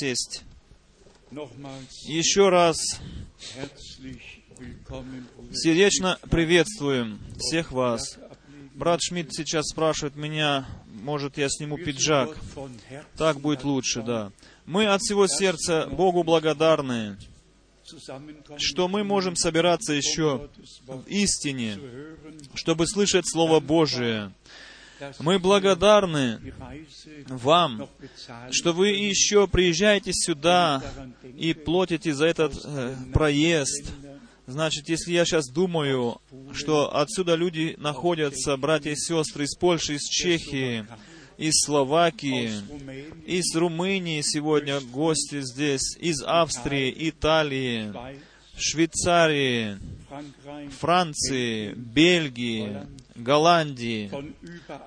сесть. Еще раз сердечно приветствуем всех вас. Брат Шмидт сейчас спрашивает меня, может, я сниму пиджак. Так будет лучше, да. Мы от всего сердца Богу благодарны, что мы можем собираться еще в истине, чтобы слышать Слово Божие. Мы благодарны вам, что вы еще приезжаете сюда и платите за этот э, проезд. Значит, если я сейчас думаю, что отсюда люди находятся, братья и сестры из Польши, из Чехии, из Словакии, из Румынии сегодня гости здесь, из Австрии, Италии, Швейцарии, Франции, Бельгии, Голландии.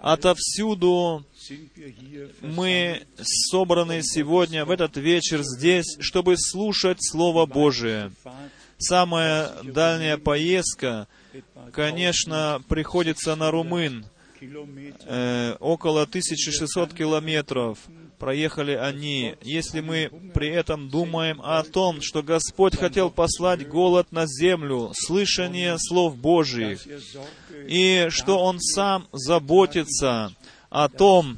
Отовсюду мы собраны сегодня в этот вечер здесь, чтобы слушать Слово Божие. Самая дальняя поездка, конечно, приходится на румын. Э, около 1600 километров проехали они. Если мы при этом думаем о том, что Господь хотел послать голод на землю, слышание слов Божьих, и что Он сам заботится о том,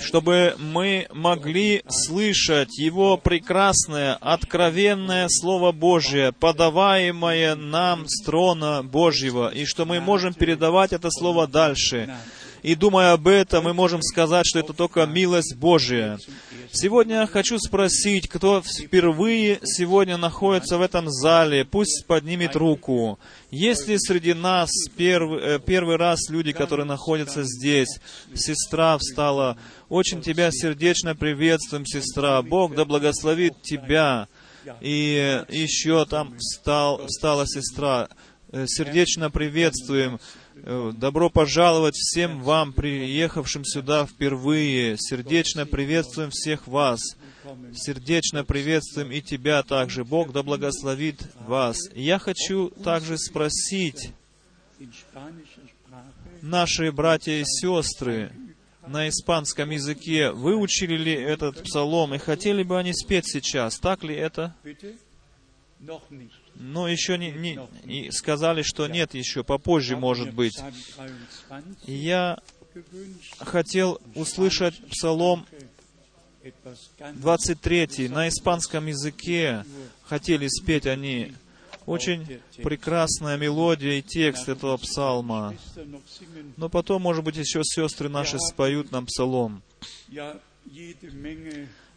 чтобы мы могли слышать Его прекрасное, откровенное Слово Божие, подаваемое нам с трона Божьего, и что мы можем передавать это Слово дальше. И думая об этом, мы можем сказать, что это только милость Божия. Сегодня хочу спросить, кто впервые сегодня находится в этом зале, пусть поднимет руку. Есть ли среди нас первый, э, первый раз люди, которые находятся здесь? Сестра встала. Очень тебя сердечно приветствуем, сестра. Бог да благословит тебя. И еще там встал, встала сестра. Э, сердечно приветствуем. Э, добро пожаловать всем вам, приехавшим сюда впервые. Сердечно приветствуем всех вас. Сердечно приветствуем и тебя также. Бог да благословит вас. Я хочу также спросить наши братья и сестры на испанском языке, выучили ли этот псалом и хотели бы они спеть сейчас? Так ли это? Но еще не, не и сказали, что нет, еще попозже может быть. Я хотел услышать Псалом 23 на испанском языке. Хотели спеть они. Очень прекрасная мелодия и текст этого псалма. Но потом, может быть, еще сестры наши споют нам псалом.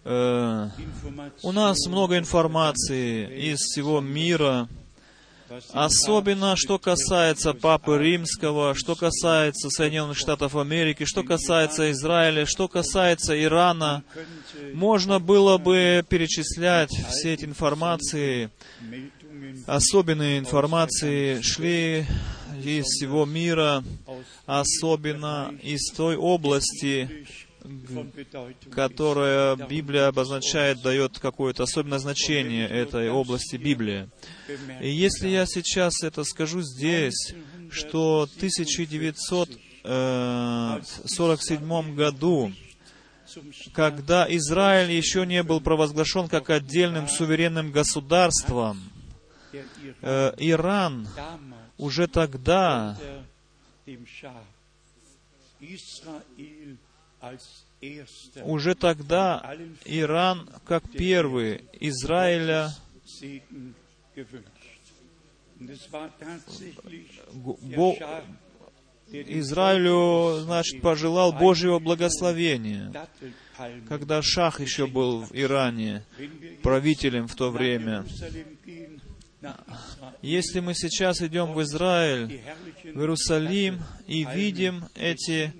Э, у нас много информации из всего мира, Особенно, что касается Папы Римского, что касается Соединенных Штатов Америки, что касается Израиля, что касается Ирана, можно было бы перечислять все эти информации, особенные информации шли из всего мира, особенно из той области, которое Библия обозначает, дает какое-то особенное значение этой области Библии. И если я сейчас это скажу здесь, что в 1947 году, когда Израиль еще не был провозглашен как отдельным суверенным государством, э, Иран уже тогда уже тогда Иран, как первый, Израиля Бог, Израилю, значит, пожелал Божьего благословения, когда Шах еще был в Иране, правителем в то время. Если мы сейчас идем в Израиль, в Иерусалим, и видим эти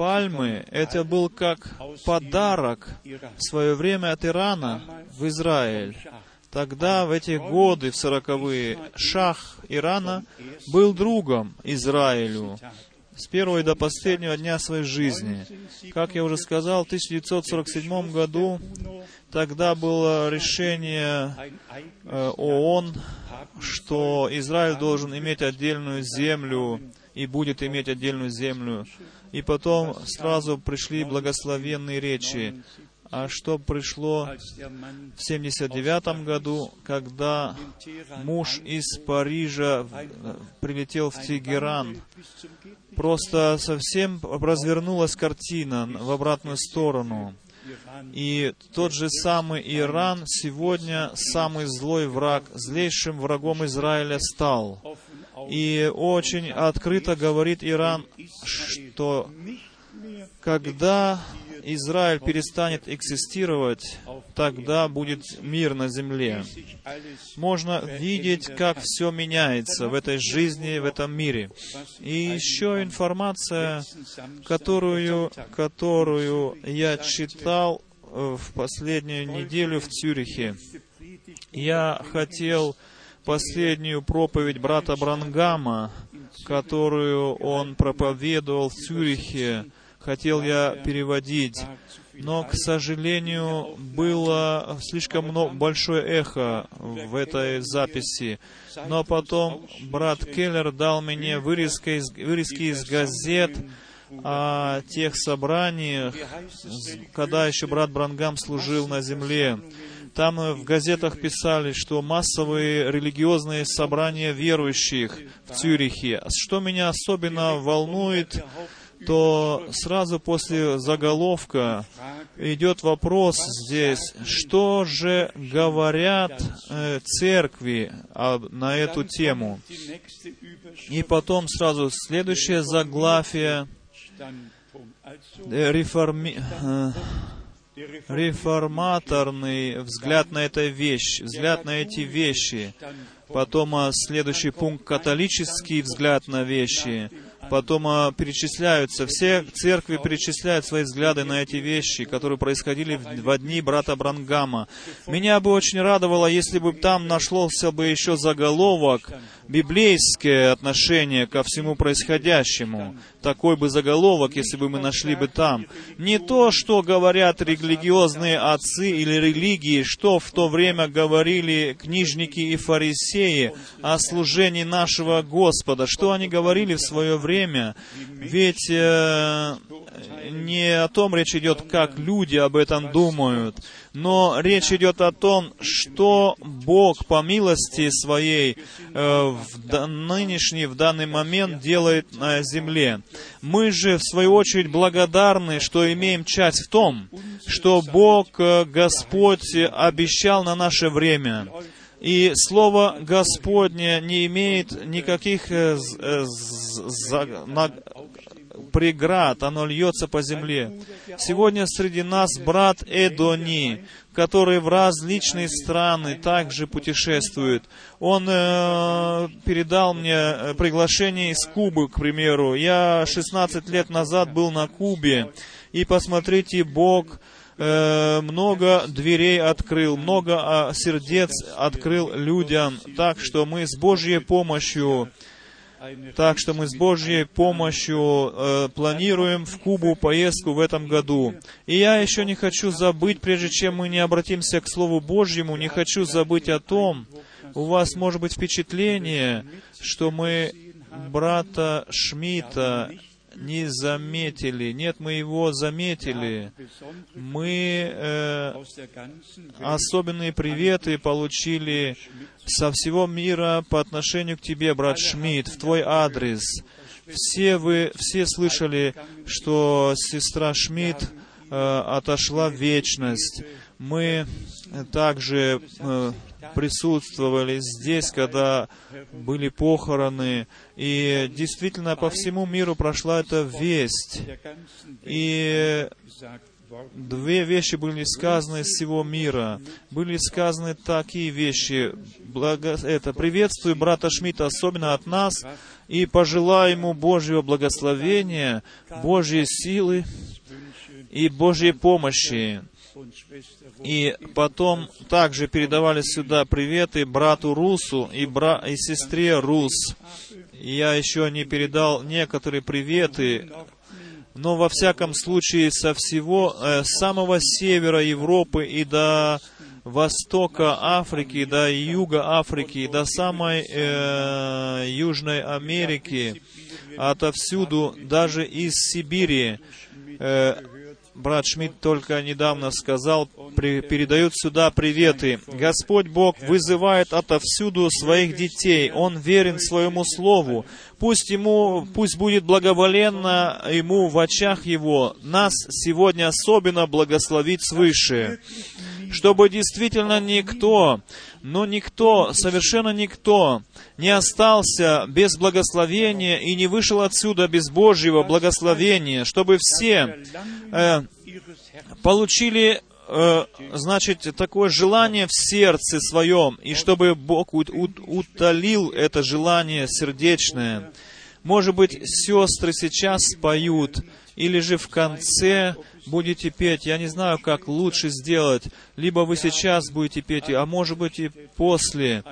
пальмы, это был как подарок в свое время от Ирана в Израиль. Тогда, в эти годы, в сороковые, шах Ирана был другом Израилю с первого до последнего дня своей жизни. Как я уже сказал, в 1947 году тогда было решение э, ООН, что Израиль должен иметь отдельную землю и будет иметь отдельную землю и потом сразу пришли благословенные речи а что пришло в 79 году, когда муж из Парижа прилетел в Тегеран. Просто совсем развернулась картина в обратную сторону. И тот же самый Иран сегодня самый злой враг, злейшим врагом Израиля стал. И очень открыто говорит Иран, что когда Израиль перестанет экзистировать, тогда будет мир на земле. Можно видеть, как все меняется в этой жизни, в этом мире. И еще информация, которую, которую я читал э, в последнюю неделю в Цюрихе. Я хотел последнюю проповедь брата Брангама, которую он проповедовал в Цюрихе, хотел я переводить, но, к сожалению, было слишком много, большое эхо в этой записи. Но потом брат Келлер дал мне вырезки из, вырезки из газет о тех собраниях, когда еще брат Брангам служил на земле. Там в газетах писали, что массовые религиозные собрания верующих в Цюрихе. Что меня особенно волнует, то сразу после заголовка идет вопрос здесь, что же говорят э, церкви а, на эту тему. И потом сразу следующее заглавие э, реформи... Реформаторный взгляд на эту вещь, взгляд на эти вещи. Потом а, следующий пункт католический взгляд на вещи потом а, перечисляются, все церкви перечисляют свои взгляды на эти вещи, которые происходили в, дни брата Брангама. Меня бы очень радовало, если бы там нашлся бы еще заголовок библейское отношение ко всему происходящему. Такой бы заголовок, если бы мы нашли бы там. Не то, что говорят религиозные отцы или религии, что в то время говорили книжники и фарисеи о служении нашего Господа, что они говорили в свое время. Ведь э, не о том речь идет, как люди об этом думают, но речь идет о том, что Бог по милости своей э, в нынешний, в данный момент делает на земле. Мы же, в свою очередь, благодарны, что имеем часть в том, что Бог, э, Господь, обещал на наше время. И Слово Господне не имеет никаких э, преград, оно льется по земле. Сегодня среди нас брат Эдони, который в различные страны также путешествует. Он э, передал мне э, приглашение из Кубы, к примеру. Я 16 лет назад был на Кубе, и посмотрите, Бог э, много дверей открыл, много а, сердец открыл людям, так что мы с Божьей помощью так что мы с Божьей помощью э, планируем в Кубу поездку в этом году. И я еще не хочу забыть, прежде чем мы не обратимся к Слову Божьему, не хочу забыть о том, у вас может быть впечатление, что мы брата Шмидта не заметили. Нет, мы его заметили. Мы э, особенные приветы получили со всего мира по отношению к тебе, брат Шмидт, в твой адрес. Все вы, все слышали, что сестра Шмидт э, отошла в вечность. Мы также э, присутствовали здесь, когда были похороны, и действительно по всему миру прошла эта весть. И две вещи были сказаны из всего мира. Были сказаны такие вещи. Благо... Это, приветствую брата Шмидта, особенно от нас, и пожелаю ему Божьего благословения, Божьей силы и Божьей помощи. И потом также передавали сюда приветы брату Русу и, бра... и сестре Рус. Я еще не передал некоторые приветы, но во всяком случае со всего, э, самого севера Европы и до востока Африки, до юга Африки, до самой э, Южной Америки, отовсюду, даже из Сибири, э, брат Шмидт только недавно сказал, при, передают сюда приветы. Господь Бог вызывает отовсюду своих детей. Он верен своему Слову. Пусть ему, пусть будет благоволенно ему в очах его. Нас сегодня особенно благословить свыше чтобы действительно никто, но никто, совершенно никто не остался без благословения и не вышел отсюда без Божьего благословения, чтобы все э, получили э, значит, такое желание в сердце своем, и чтобы Бог утолил это желание сердечное. Может быть, сестры сейчас поют, или же в конце будете петь. Я не знаю, как лучше сделать. Либо вы сейчас будете петь, а может быть и после.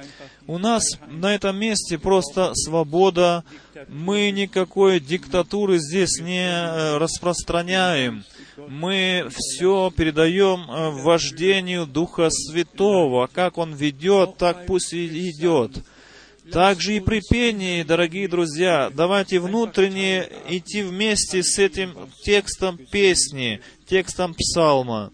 У нас на этом месте просто свобода. Мы никакой диктатуры здесь не э, распространяем. Мы все передаем э, вождению Духа Святого. Как Он ведет, так пусть и идет. Также и при пении, дорогие друзья, давайте внутренне идти вместе с этим текстом песни, текстом псалма.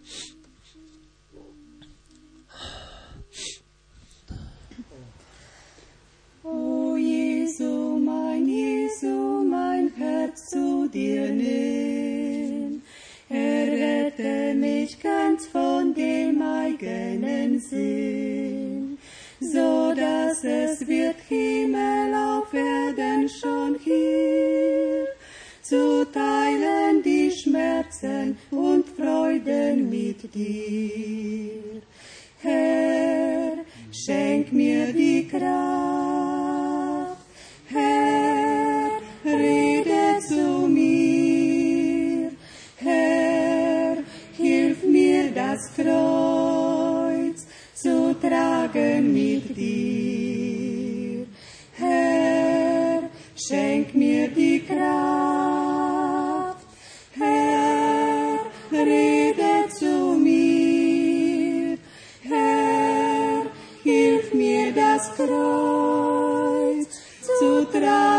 Errette mich ganz von dem eigenen Sinn so dass es wird Himmel auf Erden schon hier, zu teilen die Schmerzen und Freuden mit dir. Herr, schenk mir die Kraft, Herr, rede zu mir, Herr, hilf mir das Kreuz zu tragen mit dir. Herr, schenk mir die Kraft. Herr, rede zu mir. Herr, hilf mir das Kreuz zu tragen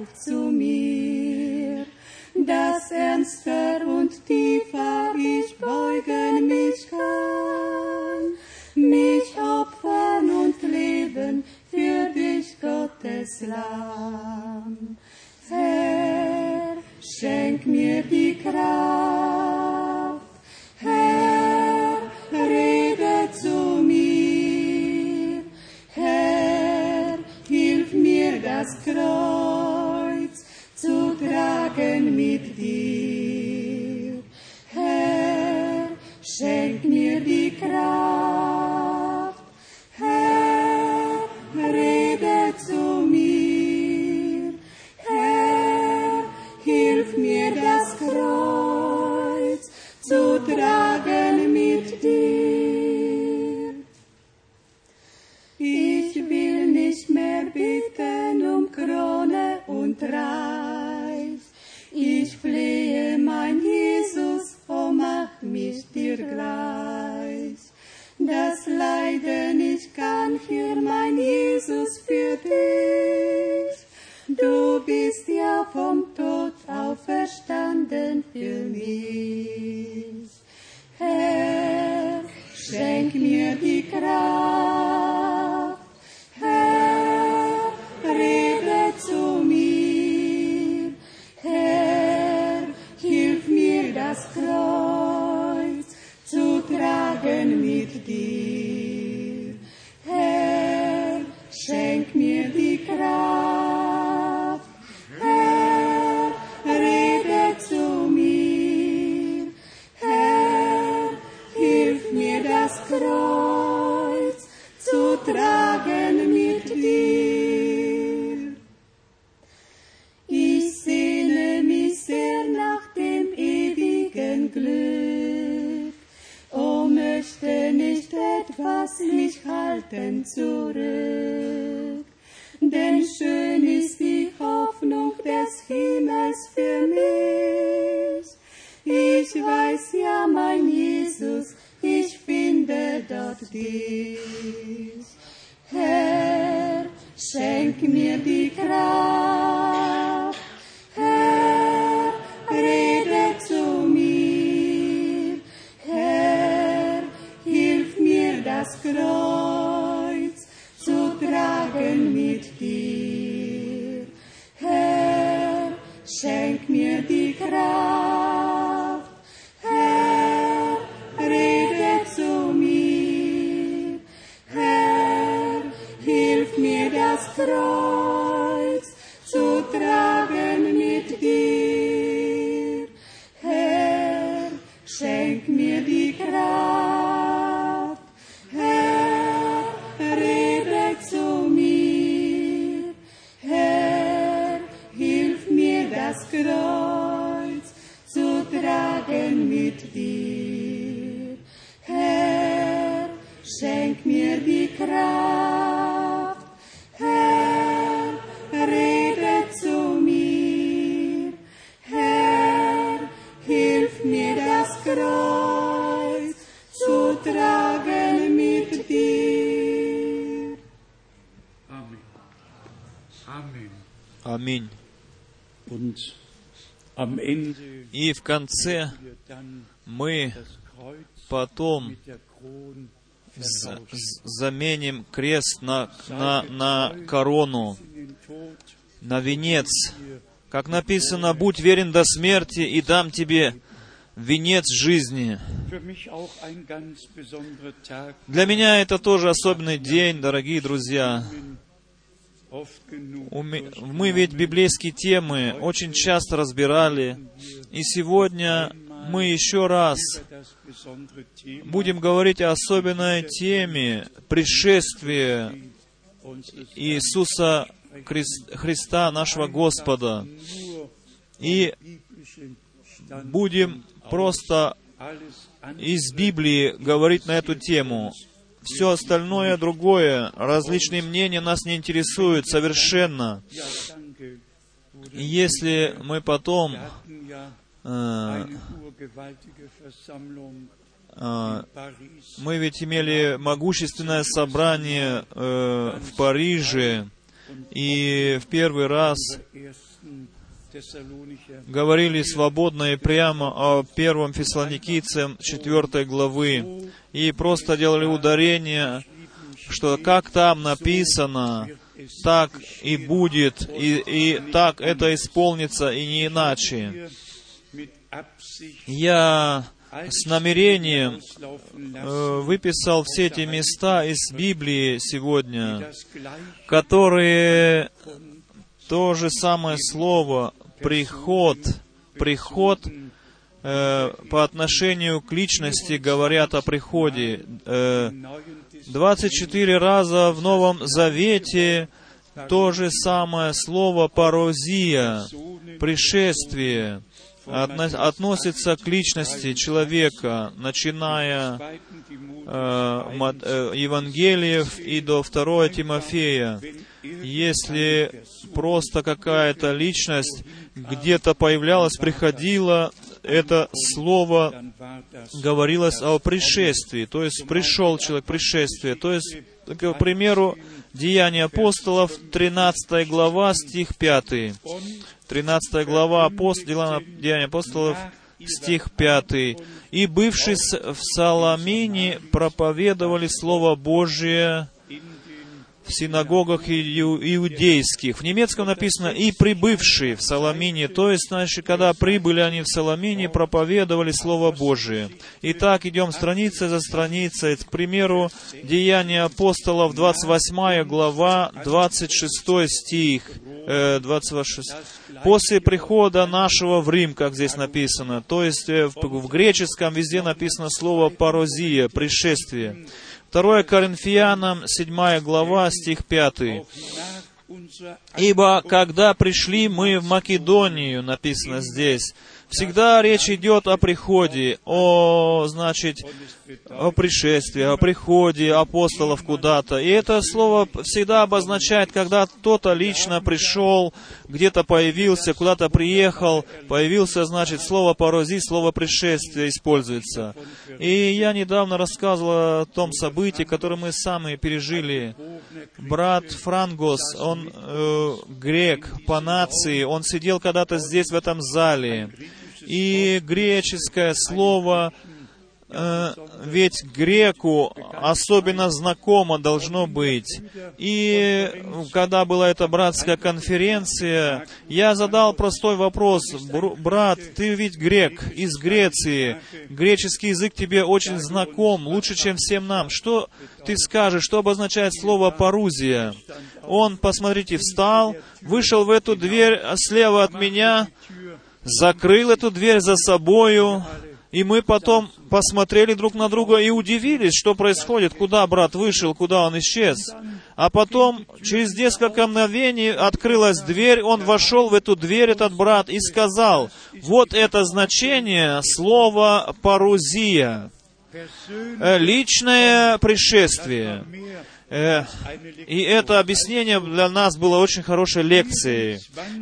Auf zu mir. Dass ernster und tiefer ich beugen mich kann, mich opfern und leben für dich, Gottes Lamm. Herr, schenk mir die Kraft. Herr, rede zu mir. Herr, hilf mir das Kreuz Аминь. И в конце мы потом заменим крест на, на, на корону, на венец. Как написано, будь верен до смерти, и дам тебе венец жизни. Для меня это тоже особенный день, дорогие друзья. Мы ведь библейские темы очень часто разбирали, и сегодня мы еще раз будем говорить о особенной теме пришествия Иисуса Хрис- Христа, нашего Господа. И будем просто из Библии говорить на эту тему. Все остальное другое, различные мнения нас не интересуют совершенно. Если мы потом э, э, мы ведь имели могущественное собрание э, в Париже, и в первый раз говорили свободно и прямо о первом Фессалоникийцам 4 главы, и просто делали ударение, что как там написано, так и будет, и, и так это исполнится, и не иначе. Я с намерением э, выписал все эти места из Библии сегодня, которые то же самое слово «приход», «приход» э, по отношению к личности говорят о приходе. Э, im Neuen Testament 24 раза в Новом Завете то же самое слово «парозия», «пришествие», отно- относится к личности человека, начиная э, Мат- э, Евангелиев и до 2 Тимофея. Если просто какая-то личность где-то появлялась, приходила, это слово говорилось о пришествии, то есть пришел человек, пришествие. То есть, к примеру, Деяния апостолов, 13 глава, стих 5. 13 глава апост... Деяния апостолов, стих 5. «И, бывшие с- в Саламине, проповедовали Слово Божие в синагогах иу- иудейских». В немецком написано «и прибывшие в Саламине», то есть, значит, когда прибыли они в Саламине, проповедовали Слово Божие. Итак, идем страница за страницей. К примеру, Деяния апостолов, 28 глава, 26 стих, э, 26. «После прихода нашего в Рим», как здесь написано, то есть э, в, в греческом везде написано слово «парозия», «пришествие». 2 Коринфянам, 7 глава, стих 5. nach unserer Ибо когда пришли мы в Македонию, написано здесь, Всегда речь идет о приходе, о, значит, о пришествии, о приходе апостолов куда-то. И это слово всегда обозначает, когда кто-то лично пришел, где-то появился, куда-то приехал, появился, значит, слово «порози», слово «пришествие» используется. И я недавно рассказывал о том событии, которое мы сами пережили. Брат Франгос, он э, грек по нации, он сидел когда-то здесь, в этом зале. И греческое слово э, ведь греку особенно знакомо должно быть. И когда была эта братская конференция, я задал простой вопрос. Брат, ты ведь грек из Греции. Греческий язык тебе очень знаком, лучше, чем всем нам. Что ты скажешь, что обозначает слово «парузия»? Он, посмотрите, встал, вышел в эту дверь слева от меня, закрыл эту дверь за собою, и мы потом посмотрели друг на друга и удивились, что происходит, куда брат вышел, куда он исчез. А потом, через несколько мгновений, открылась дверь, он вошел в эту дверь, этот брат, и сказал, вот это значение слова «парузия». Э, личное пришествие. Э, и это объяснение для нас было очень хорошей лекцией.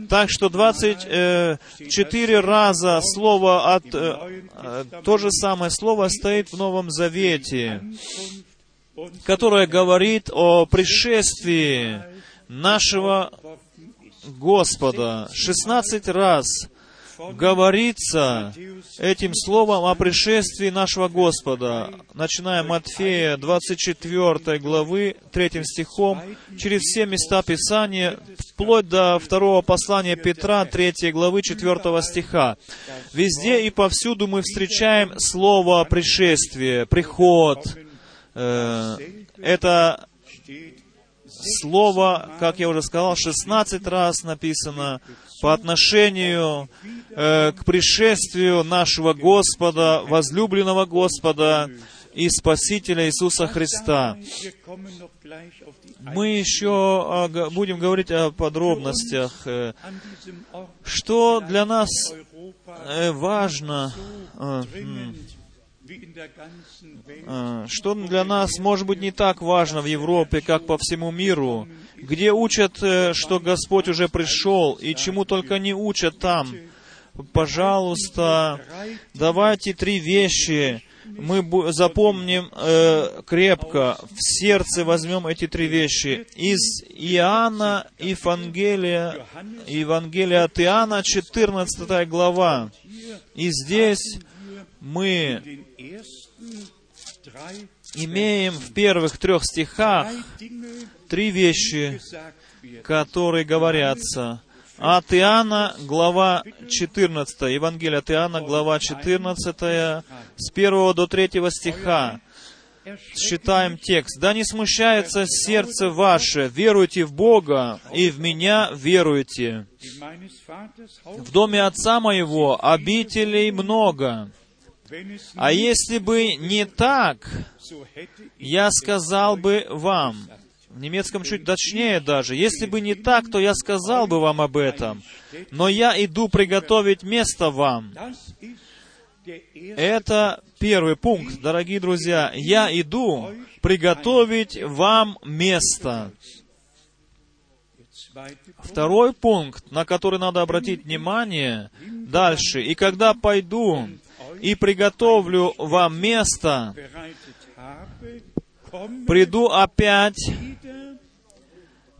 Так что 24 э, раза слово от... Э, то же самое слово стоит в Новом Завете, которое говорит о пришествии нашего Господа. 16 раз говорится этим словом о пришествии нашего Господа, начиная Матфея 24 главы 3 стихом, через все места Писания, вплоть до второго послания Петра 3 главы 4 стиха. Везде и повсюду мы встречаем слово пришествие, приход. Э, это слово, как я уже сказал, 16 раз написано по отношению э, к пришествию нашего Господа, возлюбленного Господа и Спасителя Иисуса Христа. Мы еще э, будем говорить о подробностях. Э, что для нас э, важно, э, а, что для нас может быть не так важно в Европе, как по всему миру, где учат, э, что Господь уже пришел, и чему только не учат там. Пожалуйста, давайте три вещи мы запомним э, крепко, в сердце возьмем эти три вещи. Из Иоанна, Евангелия, Евангелия от Иоанна, 14 глава. И здесь мы имеем в первых трех стихах три вещи, которые говорятся. От Иоанна, глава 14, Евангелие от Иоанна, глава 14, с 1 до 3 стиха. Читаем текст. «Да не смущается сердце ваше, веруйте в Бога, и в Меня веруйте. В доме Отца Моего обителей много. А если бы не так, я сказал бы вам, в немецком чуть точнее даже, если бы не так, то я сказал бы вам об этом, но я иду приготовить место вам. Это первый пункт, дорогие друзья. Я иду приготовить вам место. Второй пункт, на который надо обратить внимание дальше. И когда пойду и приготовлю вам место, приду опять,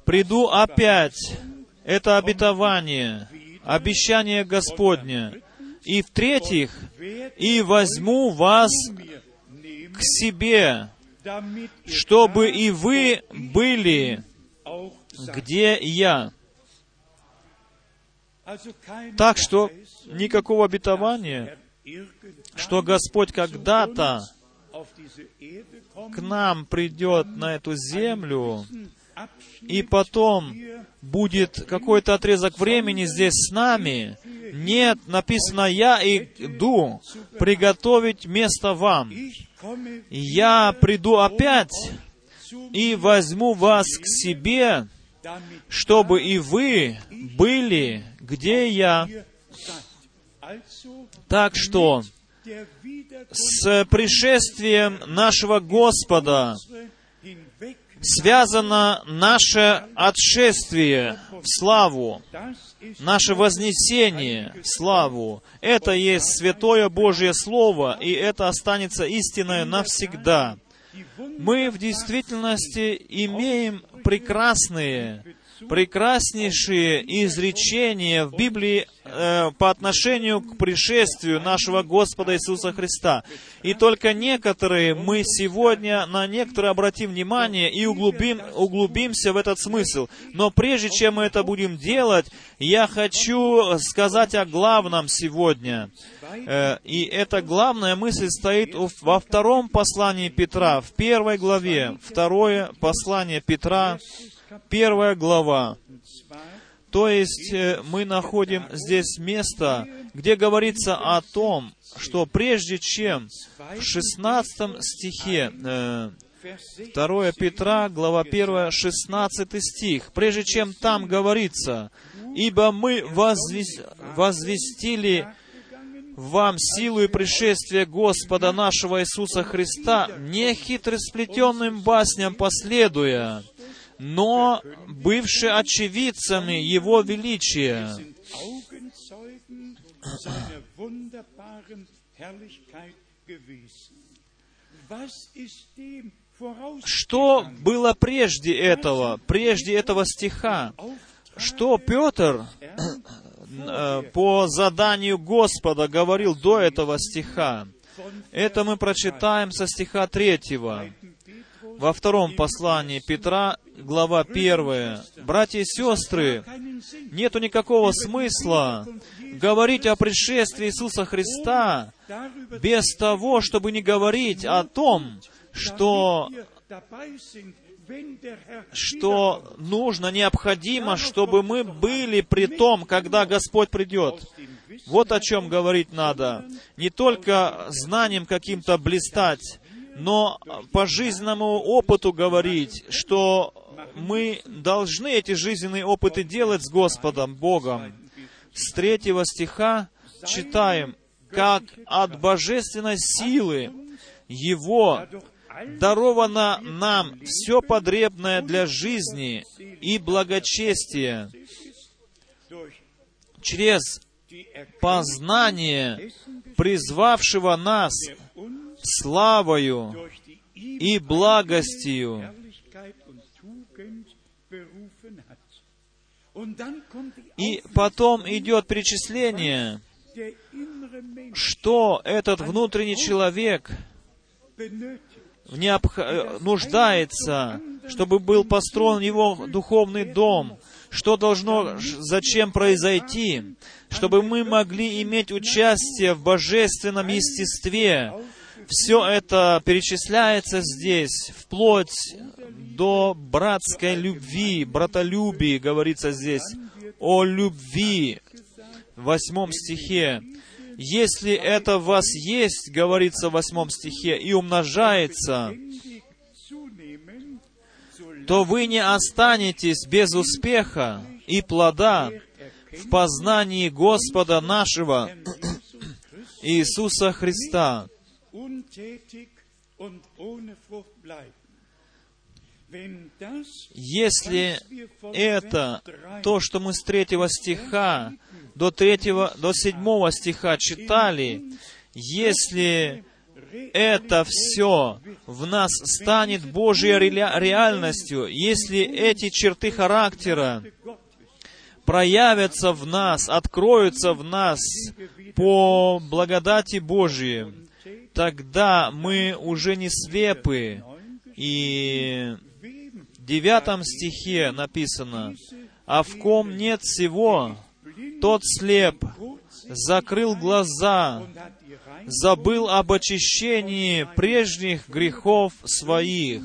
приду опять. Это обетование, обещание Господне. И в-третьих, и возьму вас к себе, чтобы и вы были, где я. Так что никакого обетования что Господь когда-то к нам придет на эту землю, и потом будет какой-то отрезок времени здесь с нами. Нет, написано, я иду приготовить место вам. Я приду опять и возьму вас к себе, чтобы и вы были, где я. Так что с пришествием нашего Господа связано наше отшествие в славу, наше вознесение в славу. Это есть Святое Божье Слово, и это останется истиной навсегда. Мы в действительности имеем прекрасные прекраснейшие изречения в Библии э, по отношению к пришествию нашего Господа Иисуса Христа. И только некоторые мы сегодня на некоторые обратим внимание и углубим, углубимся в этот смысл. Но прежде чем мы это будем делать, я хочу сказать о главном сегодня. Э, и эта главная мысль стоит во втором послании Петра, в первой главе. Второе послание Петра, первая глава. То есть э, мы находим здесь место, где говорится о том, что прежде чем в 16 стихе, 2 э, Петра, глава 1, 16 стих, прежде чем там говорится, «Ибо мы возвестили вам силу и пришествие Господа нашего Иисуса Христа, не хитросплетенным басням последуя, но бывшие очевидцами Его величия. Что было прежде этого, прежде этого стиха? Что Петр э, по заданию Господа говорил до этого стиха? Это мы прочитаем со стиха третьего во втором послании Петра, глава первая. Братья и сестры, нету никакого смысла говорить о пришествии Иисуса Христа без того, чтобы не говорить о том, что что нужно, необходимо, чтобы мы были при том, когда Господь придет. Вот о чем говорить надо. Не только знанием каким-то блистать, но по жизненному опыту говорить, что мы должны эти жизненные опыты делать с Господом, Богом. С третьего стиха читаем, как от божественной силы Его даровано нам все потребное для жизни и благочестия через познание призвавшего нас славою и благостью. И потом идет перечисление, что этот внутренний человек необх... Э, нуждается, чтобы был построен его духовный дом, что должно, зачем произойти, чтобы мы могли иметь участие в божественном естестве, все это перечисляется здесь, вплоть до братской любви, братолюбии, говорится здесь, о любви, в восьмом стихе. Если это в вас есть, говорится в восьмом стихе, и умножается, то вы не останетесь без успеха и плода в познании Господа нашего Иисуса Христа. Если это то, что мы с третьего стиха до третьего, до седьмого стиха читали, если это все в нас станет Божьей реальностью, если эти черты характера проявятся в нас, откроются в нас по благодати Божьей, тогда мы уже не слепы. И в девятом стихе написано, «А в ком нет всего, тот слеп, закрыл глаза, забыл об очищении прежних грехов своих».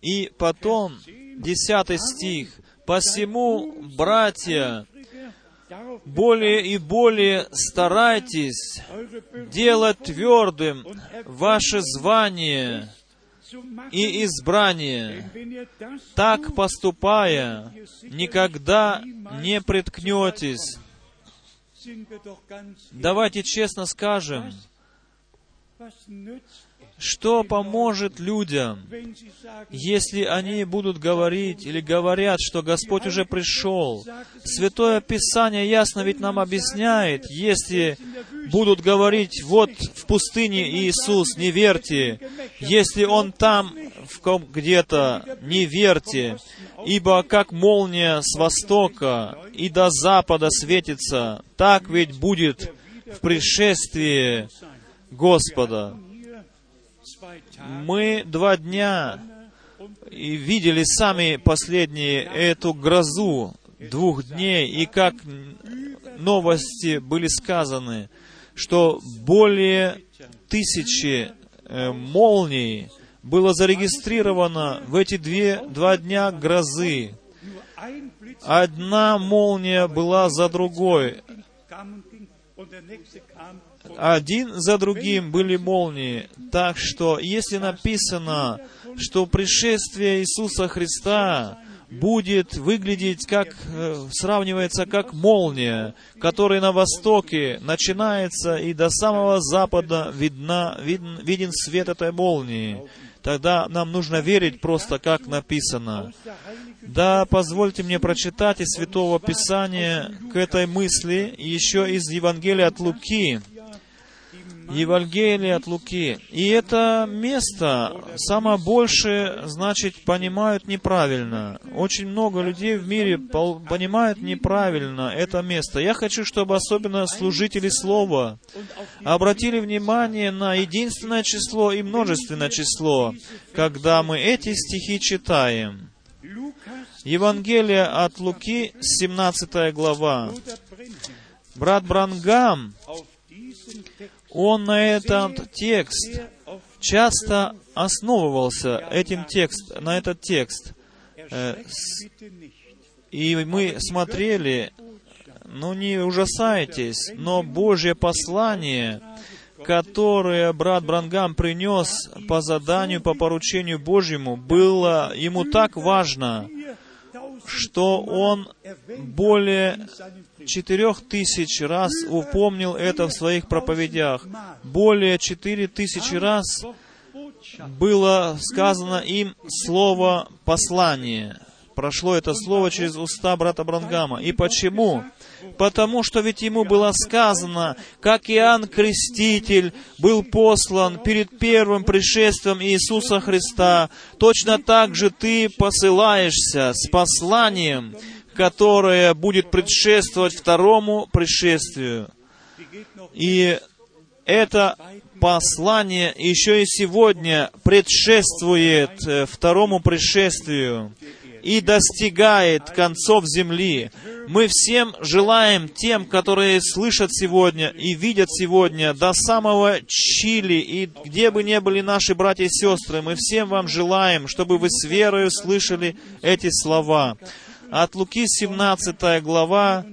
И потом, десятый стих, «Посему, братья, более и более старайтесь делать твердым ваше звание, и избрание. Так поступая, никогда не приткнетесь. Давайте честно скажем, что поможет людям, если они будут говорить или говорят, что Господь уже пришел? Святое Писание ясно ведь нам объясняет, если будут говорить, вот в пустыне Иисус, не верьте, если Он там где-то, не верьте, ибо как молния с востока и до запада светится, так ведь будет в пришествии Господа мы два дня и видели сами последние эту грозу двух дней, и как новости были сказаны, что более тысячи э, молний было зарегистрировано в эти две, два дня грозы. Одна молния была за другой один за другим были молнии. Так что, если написано, что пришествие Иисуса Христа будет выглядеть как, э, сравнивается как молния, которая на востоке начинается и до самого запада видна, виден, виден свет этой молнии, тогда нам нужно верить просто как написано. Да, позвольте мне прочитать из Святого Писания к этой мысли еще из Евангелия от Луки, Евангелие от Луки. И это место самое большее, значит, понимают неправильно. Очень много людей в мире понимают неправильно это место. Я хочу, чтобы особенно служители Слова обратили внимание на единственное число и множественное число, когда мы эти стихи читаем. Евангелие от Луки, 17 глава. Брат Брангам он на этот текст часто основывался этим текст, на этот текст. Э, и мы смотрели, ну не ужасайтесь, но Божье послание, которое брат Брангам принес по заданию, по поручению Божьему, было ему так важно, что он более четырех тысяч раз упомнил это в своих проповедях. Более четыре тысячи раз было сказано им слово «послание». Прошло это слово через уста брата Брангама. И почему? Потому что ведь ему было сказано, как Иоанн Креститель был послан перед первым пришествием Иисуса Христа, точно так же ты посылаешься с посланием, которое будет предшествовать второму пришествию. И это послание еще и сегодня предшествует э, второму пришествию и достигает концов земли. Мы всем желаем тем, которые слышат сегодня и видят сегодня до самого Чили и где бы ни были наши братья и сестры, мы всем вам желаем, чтобы вы с верою слышали эти слова. От Луки 17 глава,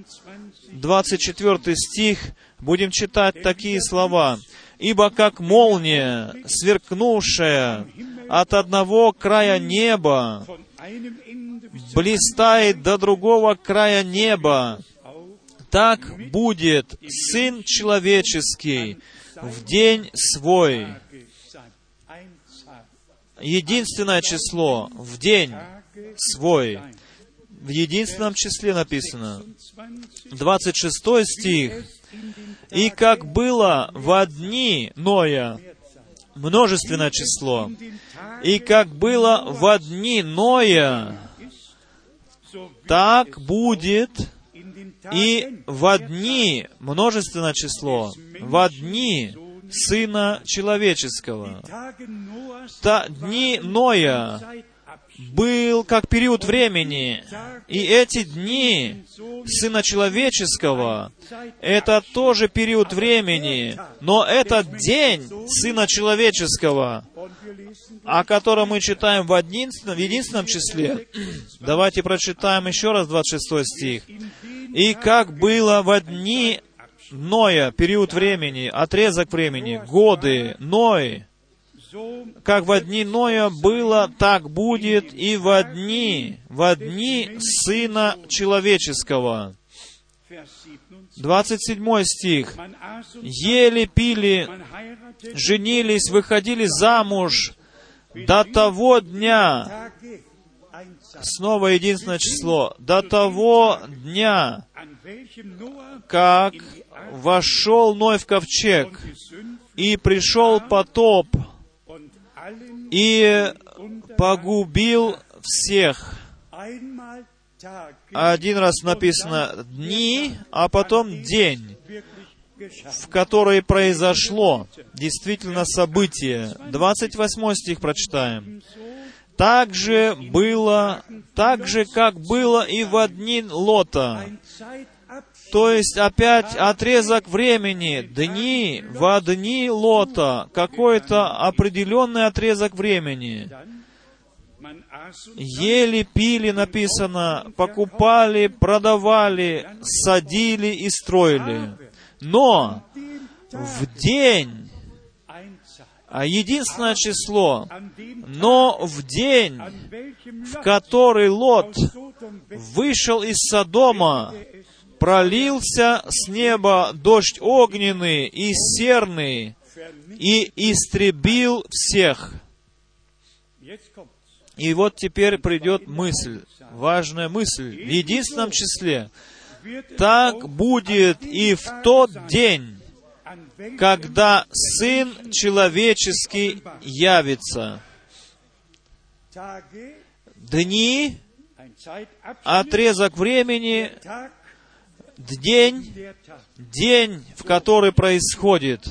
24 стих, будем читать такие слова. «Ибо как молния, сверкнувшая от одного края неба, блистает до другого края неба, так будет Сын Человеческий в день свой. Единственное число в день свой. В единственном числе написано. 26 стих. «И как было в дни Ноя, множественное число, и как было в дни Ноя, так будет и в дни, множественное число, в дни Сына Человеческого. Та, дни Ноя был как период времени, и эти дни Сына Человеческого — это тоже период времени, но этот день Сына Человеческого, о котором мы читаем в единственном, в единственном числе, давайте прочитаем еще раз 26 стих. «И как было в дни Ноя, период времени, отрезок времени, годы, Ной, как в дни Ноя было, так будет и в дни, в дни Сына Человеческого. 27 стих. Ели, пили, женились, выходили замуж до того дня, снова единственное число, до того дня, как вошел Ной в ковчег, и пришел потоп, и погубил всех. Один раз написано дни, а потом день, в который произошло действительно событие. 28 стих прочитаем. Так же было, так же, как было и в дни Лота. То есть опять отрезок времени, дни, в дни Лота, какой-то определенный отрезок времени. Ели, пили, написано, покупали, продавали, садили и строили. Но в день, а единственное число, но в день, в который Лот вышел из Содома, пролился с неба дождь огненный и серный, и истребил всех. И вот теперь придет мысль, важная мысль, в единственном числе. Так будет и в тот день, когда Сын Человеческий явится. Дни, отрезок времени, день, день, в который происходит.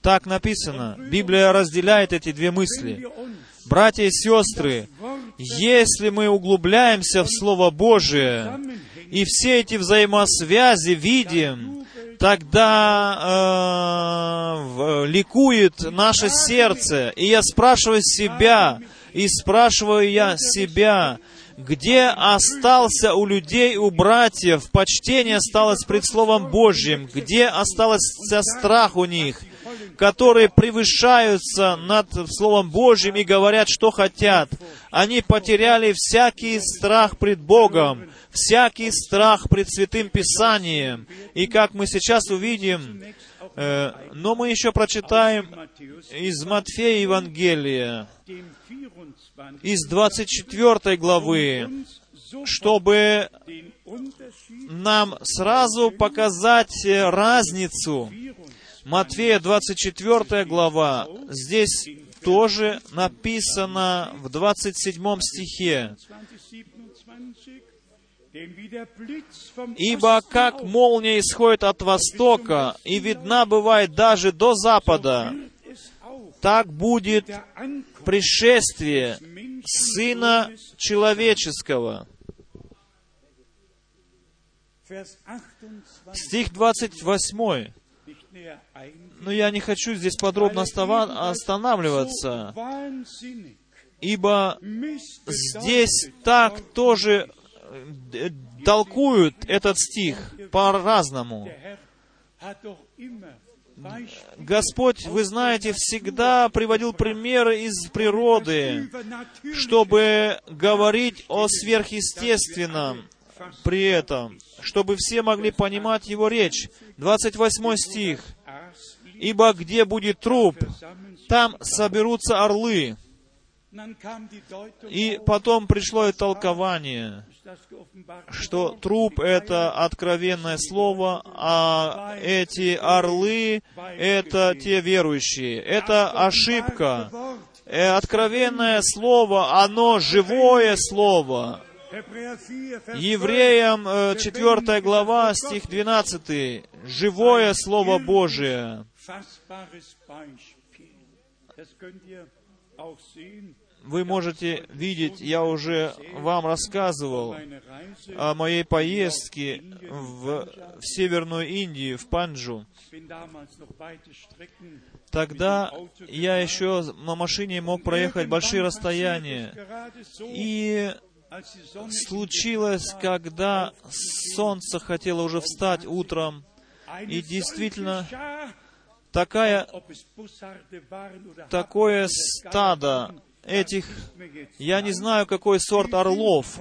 Так написано. Библия разделяет эти две мысли. Братья и сестры, если мы углубляемся в Слово Божие и все эти взаимосвязи видим, тогда э, ликует наше сердце. И я спрашиваю себя, и спрашиваю я себя, где остался у людей, у братьев, почтение осталось пред Словом Божьим, где остался страх у них, которые превышаются над Словом Божьим и говорят, что хотят. Они потеряли всякий страх пред Богом, всякий страх пред Святым Писанием. И как мы сейчас увидим, э, но мы еще прочитаем из Матфея Евангелия, из 24 главы, чтобы нам сразу показать разницу. Матфея 24 глава. Здесь тоже написано в 27 стихе. Ибо как молния исходит от востока и видна бывает даже до запада, так будет пришествие Сына Человеческого. Стих 28. Но я не хочу здесь подробно останавливаться, ибо здесь так тоже э, толкуют этот стих по-разному. Господь, вы знаете, всегда приводил примеры из природы, чтобы говорить о сверхъестественном при этом, чтобы все могли понимать Его речь. 28 стих. «Ибо где будет труп, там соберутся орлы». И потом пришло и толкование, что труп — это откровенное слово, а эти орлы — это те верующие. Это ошибка. Э, откровенное слово, оно живое слово. Евреям 4 э, глава, стих 12. Живое Слово Божие. Вы можете видеть, я уже вам рассказывал о моей поездке в, в Северную Индию, в Панджу. Тогда я еще на машине мог проехать большие расстояния. И случилось, когда солнце хотело уже встать утром, и действительно такая, такое стадо этих, я не знаю, какой сорт орлов,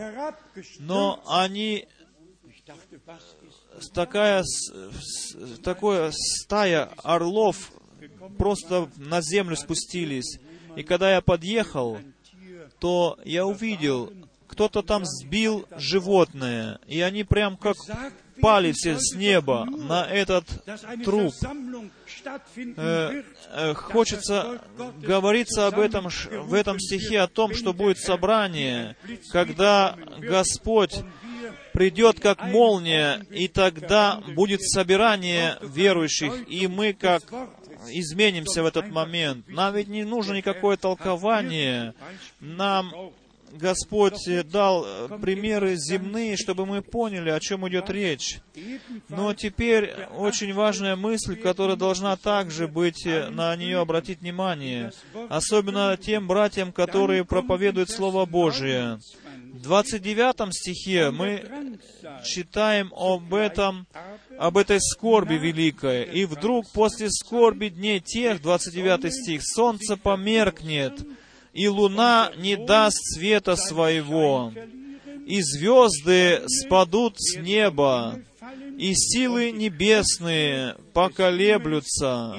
но они такая, такое стая орлов просто на землю спустились. И когда я подъехал, то я увидел, кто-то там сбил животное, и они прям как пали все с неба на этот труп. Э, э, хочется говориться об этом в этом стихе о том, что будет собрание, когда Господь придет как молния, и тогда будет собирание верующих, и мы как изменимся в этот момент. Нам ведь не нужно никакое толкование. Нам Господь дал э, примеры земные, чтобы мы поняли, о чем идет речь. Но теперь очень важная мысль, которая должна также быть, э, на нее обратить внимание, особенно тем братьям, которые проповедуют Слово Божие. В 29 стихе мы читаем об этом, об этой скорби великой. «И вдруг после скорби дней тех, 29 стих, солнце померкнет, и луна не даст света своего, и звезды спадут с неба, и силы небесные поколеблются».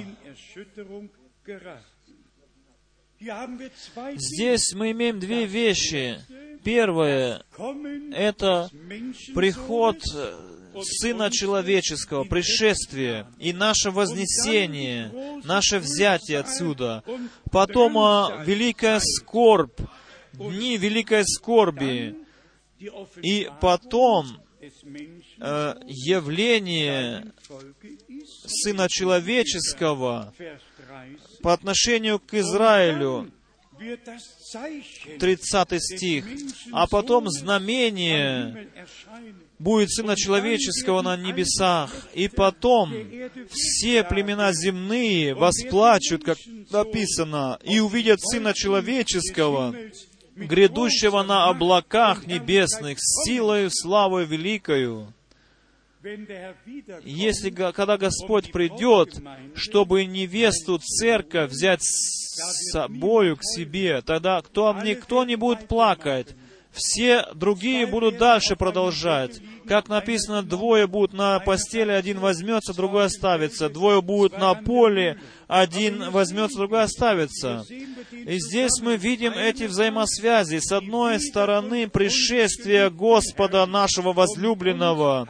Здесь мы имеем две вещи. Первое это приход Сына Человеческого, пришествие и наше вознесение, наше взятие отсюда. Потом а, великая скорбь, дни великой скорби, и потом э, явление. Сына Человеческого Vers 30. по отношению к Израилю, Wird das Zeichen 30 стих, а потом знамение. Будет Сына Человеческого на небесах, и потом все племена земные восплачут, как написано, и увидят Сына Человеческого, грядущего на облаках небесных, с силою, славой великою. Если, когда Господь придет, чтобы невесту церковь взять с собою к себе, тогда кто, никто не будет плакать, все другие будут дальше продолжать. Как написано, двое будут на постели, один возьмется, другой оставится. Двое будут на поле, один возьмется, другой оставится. И здесь мы видим эти взаимосвязи. С одной стороны, пришествие Господа нашего возлюбленного,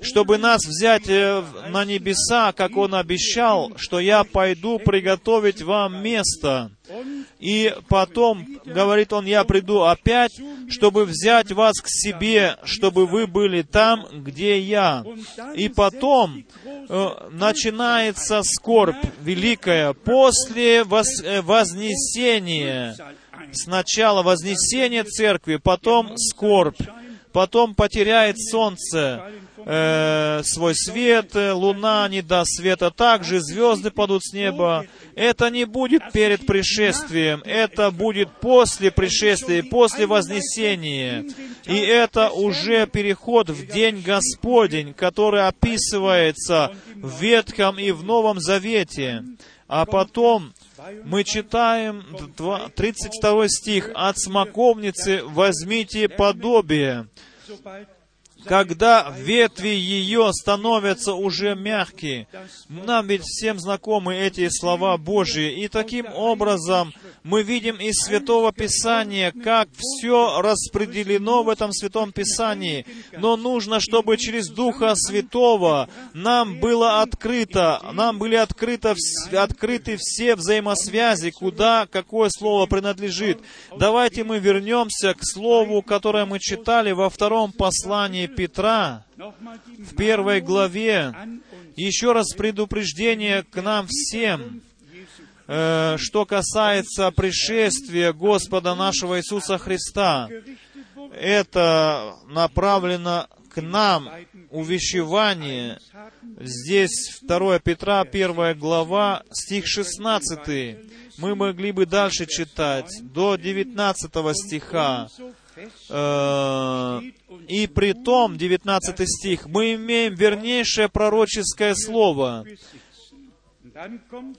чтобы нас взять э, на небеса, как Он обещал, что я пойду приготовить вам место. И потом, говорит Он, я приду опять, чтобы взять вас к себе, чтобы вы были там, где я. И потом э, начинается скорбь великая после вос- э, вознесения. Сначала вознесение церкви, потом скорбь, потом потеряет солнце э, свой свет, э, луна не даст света, также звезды падут с неба. Это не будет перед пришествием, это будет после пришествия, после вознесения. И это уже переход в день Господень, который описывается в Ветхом и в Новом Завете. А потом мы читаем два- 32 стих. «От смоковницы возьмите подобие, когда ветви ее становятся уже мягкие. Нам ведь всем знакомы эти слова Божьи. И таким образом мы видим из Святого Писания, как все распределено в этом Святом Писании. Но нужно, чтобы через Духа Святого нам было открыто, нам были открыто, открыты все взаимосвязи, куда какое слово принадлежит. Давайте мы вернемся к слову, которое мы читали во втором послании Петра, в первой главе. Еще раз предупреждение к нам всем, э, что касается пришествия Господа нашего Иисуса Христа. Это направлено к нам, увещевание. Здесь 2 Петра, 1 глава, стих 16. Мы могли бы дальше читать, до 19 стиха. Э, И при том, 19 стих, мы имеем вернейшее пророческое слово.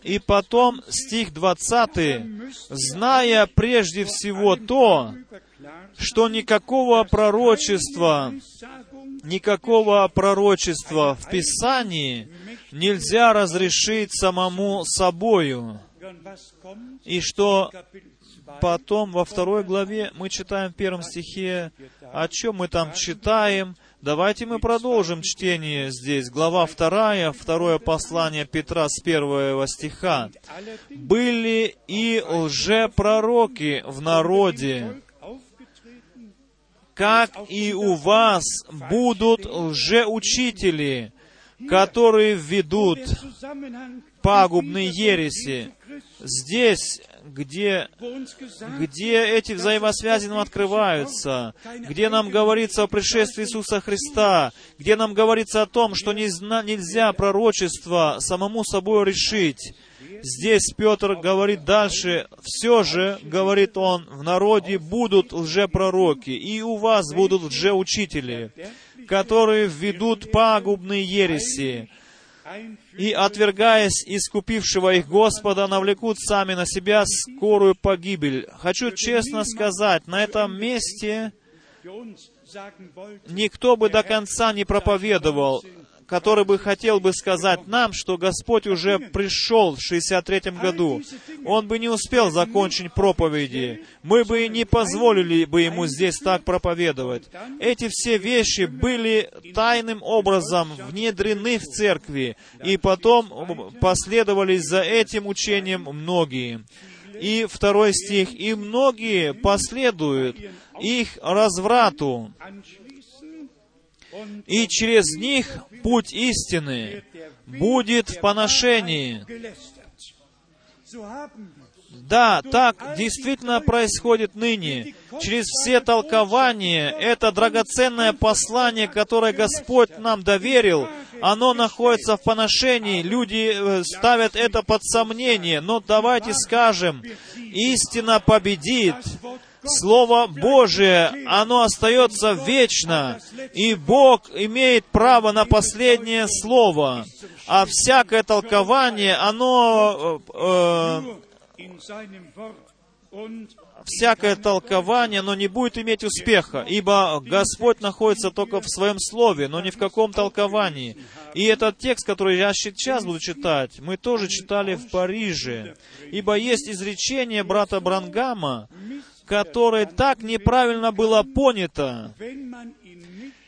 И потом стих 20. «Зная прежде всего то, что никакого пророчества, никакого пророчества в Писании нельзя разрешить самому собою». И что Kapitel 2, потом во второй главе мы читаем в первом стихе, о чем мы там читаем. Давайте мы продолжим чтение здесь. Глава вторая, второе послание Петра с первого стиха. «Были и лжепророки в народе, как и у вас будут лжеучители, которые Zusammenhang пагубные ереси». Здесь, где где эти взаимосвязи нам открываются, где нам говорится о пришествии Иисуса Христа, где нам говорится о том, что нельзя пророчество самому собой решить. Здесь Петр говорит дальше, все же, говорит он, в народе будут лжепророки, и у вас будут лжеучители, которые введут пагубные ереси, и, отвергаясь искупившего их Господа, навлекут сами на себя скорую погибель. Хочу честно сказать, на этом месте никто бы до конца не проповедовал, который бы хотел бы сказать нам, что Господь уже пришел в 63 году. Он бы не успел закончить проповеди. Мы бы не позволили бы ему здесь так проповедовать. Эти все вещи были тайным образом внедрены в церкви, и потом последовали за этим учением многие. И второй стих, «И многие последуют их разврату, и через них путь истины будет в поношении». Да, так действительно происходит ныне. Через все толкования, это драгоценное послание, которое Господь нам доверил, оно находится в поношении. Люди э, ставят это под сомнение. Но давайте скажем, истина победит. Слово Божие, оно остается вечно, и Бог имеет право на последнее слово. А всякое толкование, оно э, э, всякое толкование, но не будет иметь успеха, ибо Господь находится только в Своем Слове, но не в каком толковании. И этот текст, который я сейчас буду читать, мы тоже читали в Париже, ибо есть изречение брата Брангама, которое так неправильно было понято,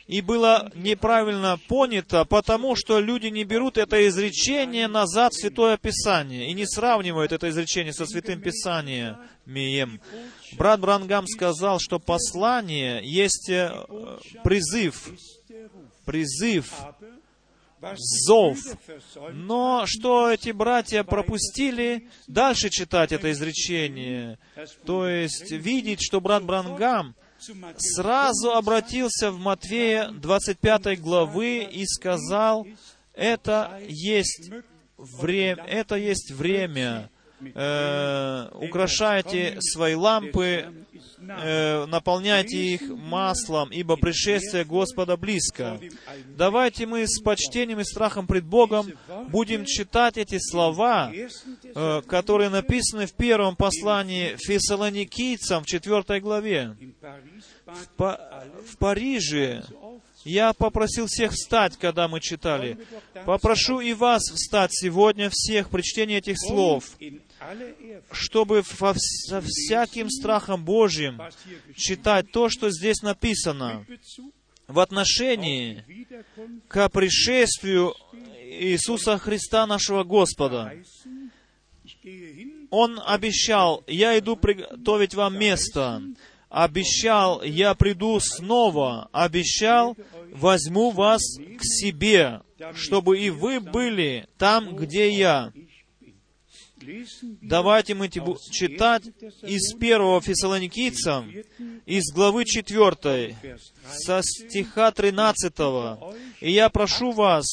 и было неправильно понято, потому что люди не берут это изречение назад в Святое Писание и не сравнивают это изречение со Святым Писанием. Брат Брангам сказал, что послание есть э, призыв, призыв, зов. Но что эти братья пропустили, дальше читать это изречение. То есть видеть, что брат Брангам сразу обратился в Матфея 25 главы и сказал, это есть время, это есть время. Э, украшайте свои лампы, э, наполняйте их маслом, ибо пришествие Господа близко. Давайте мы с почтением и страхом пред Богом будем читать эти слова, э, которые написаны в первом послании фессалоникийцам в четвертой главе. in Paris bat По- в Париже я попросил всех встать, когда мы читали. Попрошу и вас встать сегодня всех при чтении этих слов, чтобы со всяким страхом Божьим читать то, что здесь написано в отношении к пришествию Иисуса Христа нашего Господа. Он обещал, я иду приготовить вам место. Обещал, я приду снова. Обещал, возьму вас к себе, чтобы и вы были там, где я. Давайте мы читать из первого Фессалоникийцам, из главы 4, Vers 3 со стиха 13. И я прошу вас,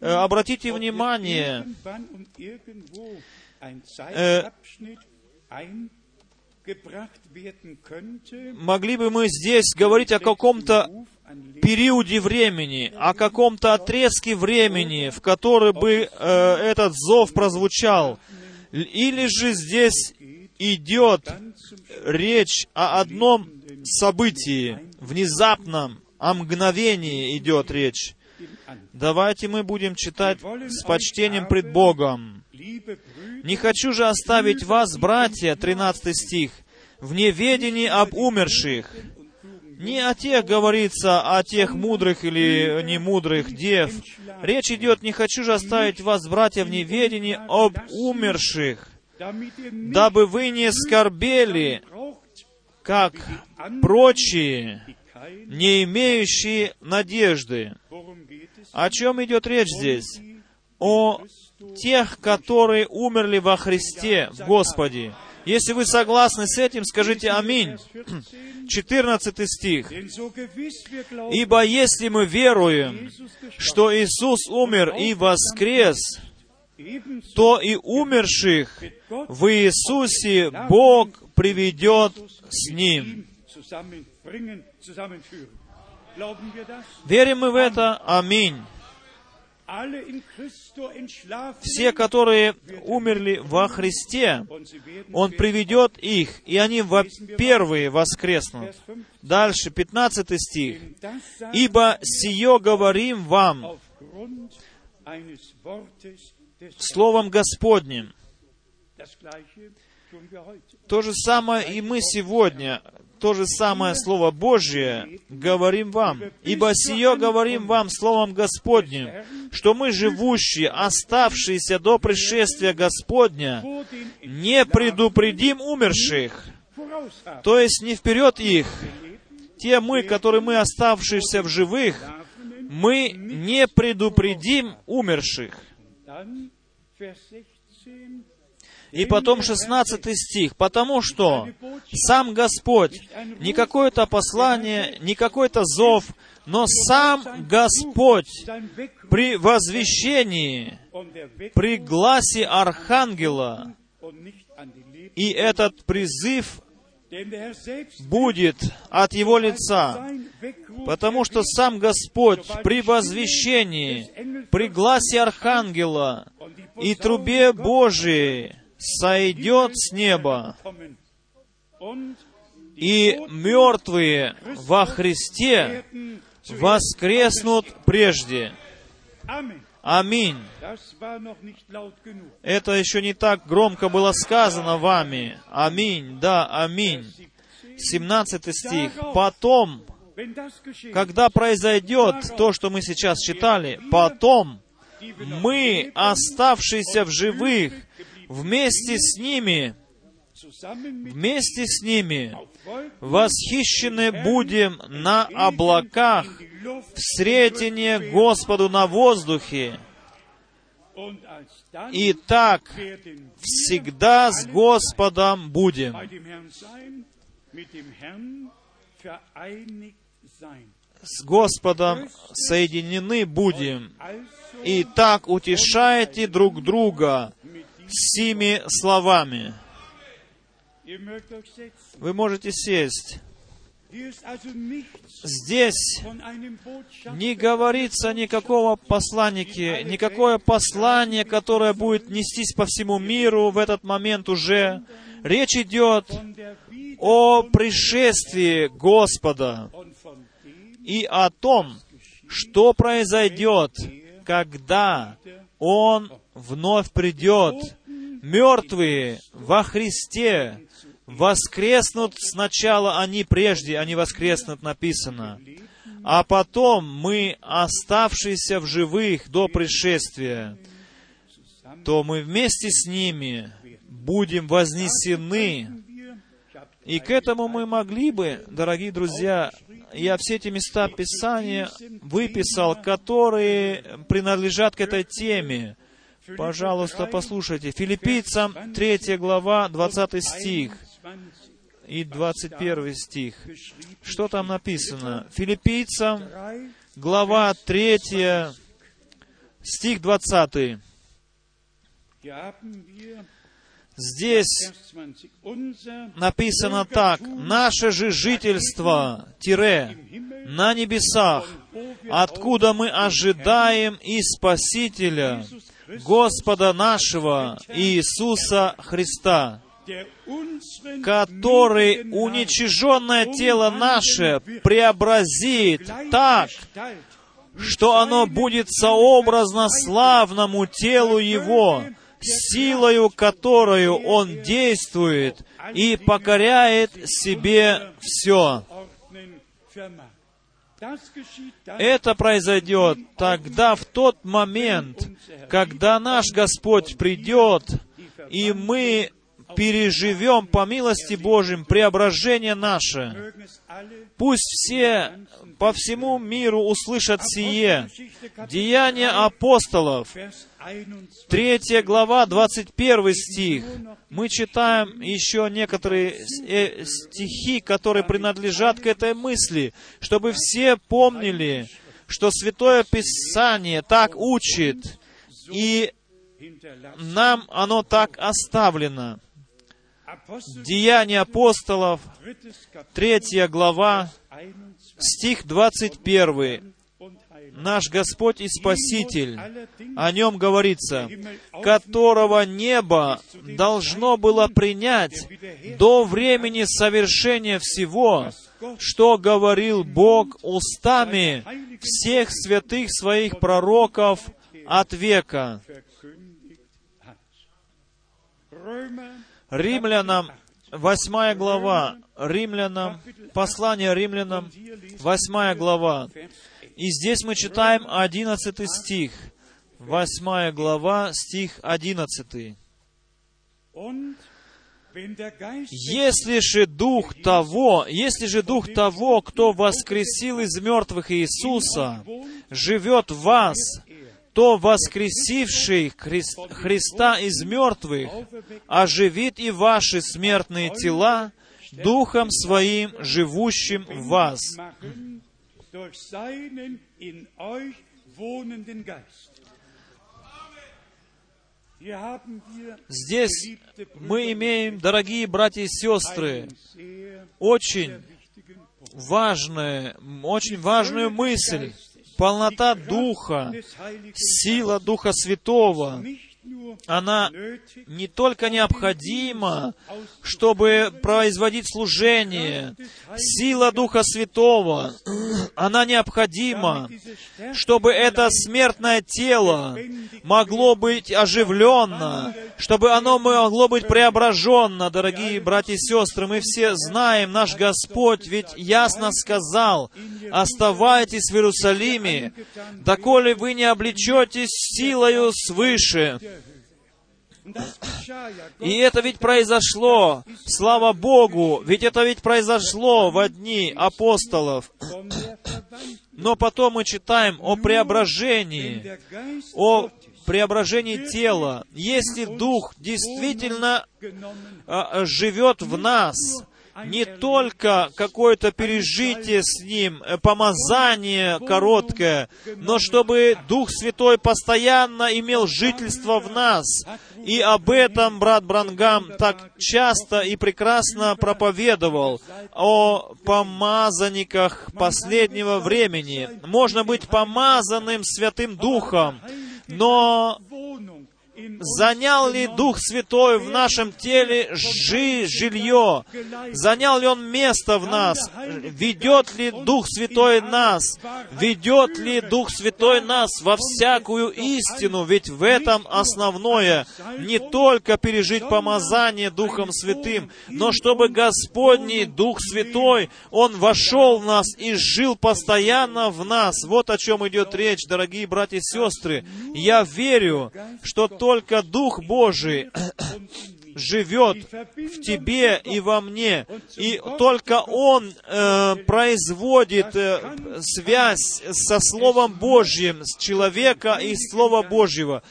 э, обратите внимание, ein могли бы мы здесь говорить о каком-то периоде времени, о каком-то отрезке времени, в который бы э, этот зов прозвучал. Или же здесь идет речь о одном событии, внезапном, о мгновении идет речь. Давайте мы будем читать с почтением пред Богом. «Не хочу же оставить вас, братья», 13 стих, «в неведении об умерших». Не о тех говорится, о тех мудрых или немудрых дев. Речь идет, не хочу же оставить вас, братья, в неведении об умерших, дабы вы не скорбели, как прочие, не имеющие надежды. О чем идет речь здесь? О тех, которые умерли во Христе, в Господе. Если вы согласны с этим, скажите «Аминь». 14 стих. «Ибо если мы веруем, что Иисус умер и воскрес, то и умерших в Иисусе Бог приведет с Ним». Верим мы в это? Аминь. Все, которые умерли во Христе, Он приведет их, и они во первые воскреснут. Дальше, 15 стих. «Ибо сие говорим вам Словом Господним». То же самое и мы сегодня то же самое Слово Божье говорим вам. Ибо сие говорим вам Словом Господним, что мы, живущие, оставшиеся до пришествия Господня, не предупредим умерших, то есть не вперед их. Те мы, которые мы, оставшиеся в живых, мы не предупредим умерших. И потом 16 стих. «Потому что сам Господь, не какое-то послание, не какой-то зов, но сам Господь при возвещении, при гласе Архангела, и этот призыв будет от Его лица, потому что сам Господь при возвещении, при гласе Архангела и трубе Божией сойдет с неба, и мертвые во Христе воскреснут прежде. Аминь. Это еще не так громко было сказано вами. Аминь. Да, аминь. 17 стих. Потом, когда произойдет то, что мы сейчас читали, потом мы, оставшиеся в живых, вместе с ними, вместе с ними восхищены будем на облаках, в сретение Господу на воздухе. И так всегда с Господом будем. С Господом соединены будем. И так утешайте друг друга сими словами. Вы можете сесть. Здесь не говорится никакого посланники, никакое послание, которое будет нестись по всему миру в этот момент уже. Речь идет о пришествии Господа и о том, что произойдет, когда Он вновь придет. Мертвые во Христе воскреснут сначала они прежде, они воскреснут, написано. А потом мы, оставшиеся в живых до пришествия, то мы вместе с ними будем вознесены. И к этому мы могли бы, дорогие друзья, я все эти места Писания выписал, которые принадлежат к этой теме. Пожалуйста, послушайте. Филиппийцам 3 глава, 20 стих и 21 стих. Что там написано? Филиппийцам, глава 3, стих 20. Здесь 20. Unser написано так, «Наше же жительство, тире, на небесах, откуда мы ожидаем и Спасителя, Господа нашего Иисуса Христа, который уничиженное тело наше преобразит так, что оно будет сообразно славному телу Его, силою которую Он действует и покоряет себе все. Это произойдет тогда, в тот момент, когда наш Господь придет, и мы переживем по милости Божьим преображение наше. Пусть все по всему миру услышат сие. Деяния апостолов, Vers 21. Третья глава, 21 стих. Мы читаем еще некоторые э, стихи, которые принадлежат к этой мысли, чтобы все помнили, что Святое Писание так учит, и нам оно так оставлено. Деяния апостолов, drittes Kapitel, третья глава, 21 стих 21. Наш Господь и Спаситель, о нем говорится, которого небо должно было принять до времени совершения всего, что говорил Бог устами всех святых своих пророков от века. Римлянам, 8 глава, Римлянам, послание Римлянам, 8 глава. И здесь мы читаем 11 стих. 8 глава, стих 11. und wenn der Geist Если же Дух того, если же Дух того, кто воскресил из мертвых Иисуса, живет в вас, то воскресивший Хрис- Христа из мертвых оживит и ваши смертные тела Духом Своим, живущим в вас. Здесь мы имеем, дорогие братья и сестры, очень важную, очень важную мысль. Полнота Духа, сила Духа Святого, она не только необходима, чтобы производить служение. Сила Духа Святого, она необходима, чтобы это смертное тело могло быть оживленно, чтобы оно могло быть преображенно, дорогие братья и сестры. Мы все знаем, наш Господь ведь ясно сказал, «Оставайтесь в Иерусалиме, доколе вы не облечетесь силою свыше». И это ведь произошло, слава Богу, ведь это ведь произошло в дни апостолов. Но потом мы читаем о преображении, о преображении тела. Если Дух действительно а, живет в нас, не только какое-то пережитие с Ним, э, помазание короткое, но чтобы Дух Святой постоянно имел жительство в нас. И об этом брат Брангам так часто и прекрасно проповедовал, о помазанниках последнего времени. Можно быть помазанным Святым Духом, но Занял ли Дух Святой в нашем теле жи, жилье? Занял ли Он место в нас? Ведет ли Дух Святой нас? Ведет ли Дух Святой нас во всякую истину? Ведь в этом основное. Не только пережить помазание Духом Святым, но чтобы Господний Дух Святой, Он вошел в нас и жил постоянно в нас. Вот о чем идет речь, дорогие братья и сестры. Я верю, что только Дух Божий живет в тебе и во мне, и только Он э, производит э, связь со Словом Божьим, с человека и Слова Божьего.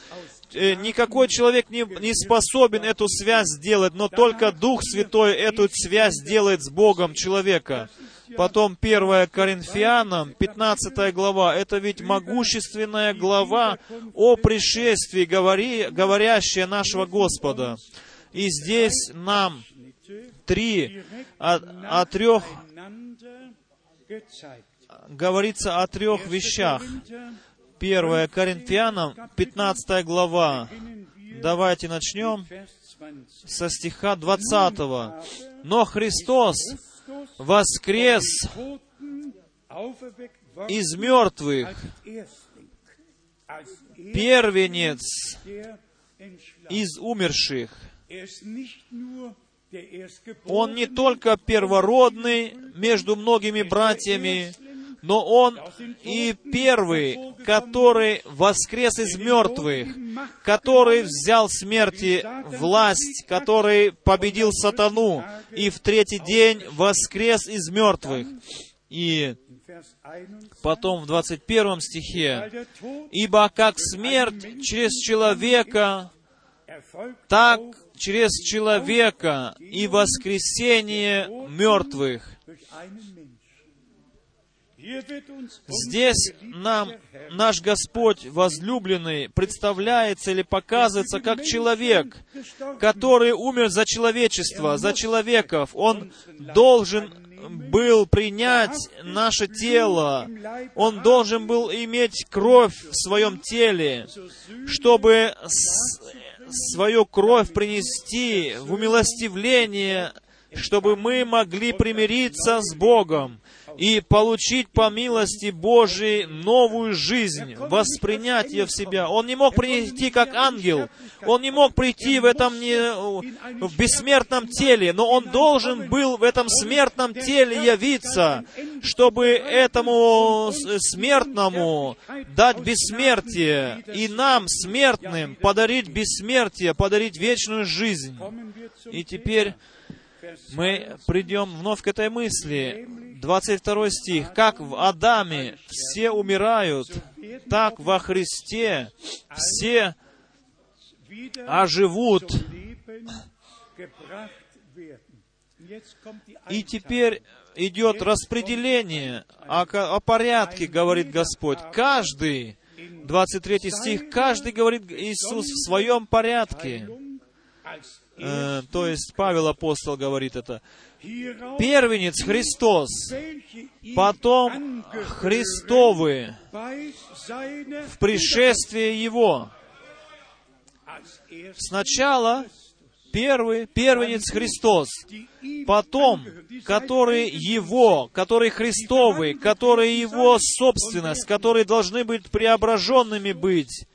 Э, Никакой человек не, не способен эту связь сделать, но только Дух Святой эту связь делает с Богом человека. Потом 1 Коринфянам, 15 глава, это ведь могущественная глава о пришествии, говори, говорящая нашего Господа. И здесь нам три, о, о трех, говорится о трех вещах. Первое Коринфянам, 15 глава. Давайте начнем со стиха 20. Но Христос воскрес из мертвых, первенец из умерших. Он не только первородный между многими братьями, но Он и первый, который воскрес из мертвых, который взял смерти власть, который победил сатану, и в третий день воскрес из мертвых. И потом в 21 стихе, «Ибо как смерть через человека, так через человека и воскресение мертвых». Здесь нам наш Господь возлюбленный представляется или показывается как человек, который умер за человечество, за человеков. Он должен был принять наше тело, Он должен был иметь кровь в своем теле, чтобы свою кровь принести в умилостивление, чтобы мы могли примириться с Богом и получить по милости Божией новую жизнь, воспринять ее в себя. Он не мог прийти как ангел, он не мог прийти в этом не, в бессмертном теле, но он должен был в этом смертном теле явиться, чтобы этому смертному дать бессмертие и нам, смертным, подарить бессмертие, подарить вечную жизнь. И теперь мы придем вновь к этой мысли. 22 стих. «Как в Адаме все умирают, так во Христе все оживут». И теперь идет распределение о, о порядке, говорит Господь. Каждый, 23 стих, каждый, говорит Иисус, в своем порядке. Э, то есть Павел апостол говорит это. Первенец Христос, потом Христовы в пришествии Его. Сначала первый, первенец Христос, потом, который Его, который Христовый, который Его собственность, которые должны быть преображенными быть,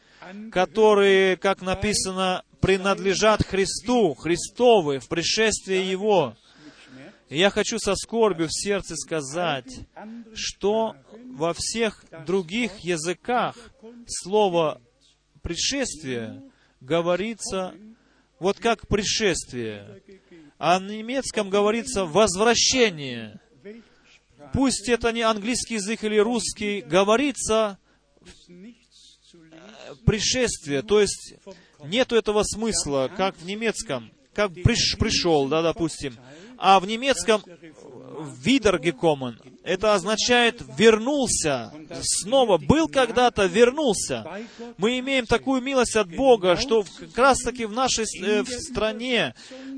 которые, как написано, принадлежат Христу, Христовы, в пришествии Его. И я хочу со скорбью в сердце сказать, что во всех других языках слово «пришествие» говорится вот как «пришествие», а на немецком говорится «возвращение». Пусть это не английский язык или русский, говорится пришествие, то есть нету этого смысла, как в немецком, как приш, пришел, да, допустим. А в немецком «wiedergekommen» это означает «вернулся», снова был когда-то, вернулся. Мы имеем такую милость от Бога, что как раз-таки в нашей э, в стране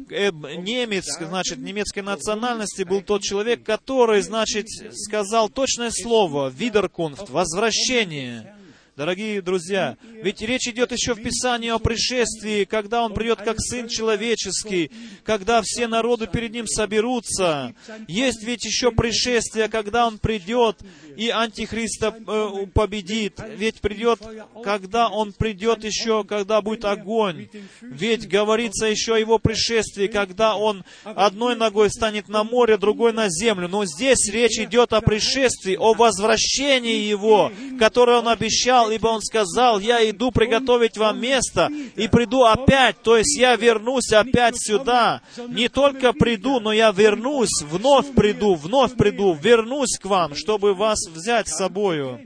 э, немец, значит, немецкой национальности был тот человек, который, значит, сказал точное слово «wiederkunft», «возвращение». Дорогие друзья, ведь речь идет еще в Писании о пришествии, когда Он придет как Сын Человеческий, когда все народы перед Ним соберутся. Есть ведь еще пришествие, когда Он придет и Антихриста э, победит. Ведь придет, когда Он придет еще, когда будет огонь. Ведь говорится еще о Его пришествии, когда Он одной ногой станет на море, другой на землю. Но здесь речь идет о пришествии, о возвращении Его, которое Он обещал сказал, ибо Он сказал, я иду приготовить вам место и приду опять, то есть я вернусь опять сюда. Не только приду, но я вернусь, вновь приду, вновь приду, вернусь к вам, чтобы вас взять с собою.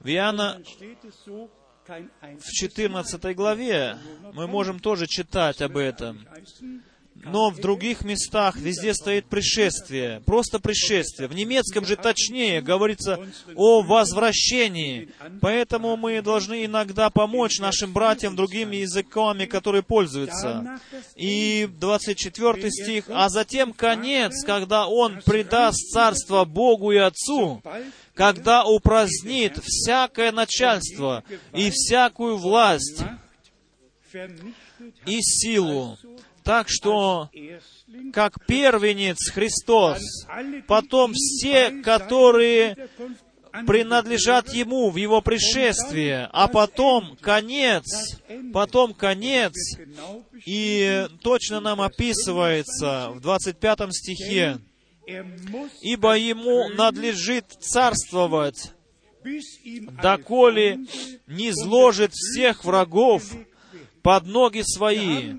В Иоанна в 14 главе мы можем тоже читать об этом. Но в других местах везде стоит пришествие, просто пришествие. В немецком же точнее говорится о возвращении. Поэтому мы должны иногда помочь нашим братьям другими языками, которые пользуются. И 24 стих, «А затем конец, когда Он предаст царство Богу и Отцу, когда упразднит всякое начальство и всякую власть и силу, так что, как первенец Христос, потом все, которые принадлежат Ему в Его пришествии, а потом конец, потом конец, и точно нам описывается в 25 стихе, «Ибо Ему надлежит царствовать, доколе не зложит всех врагов под ноги свои.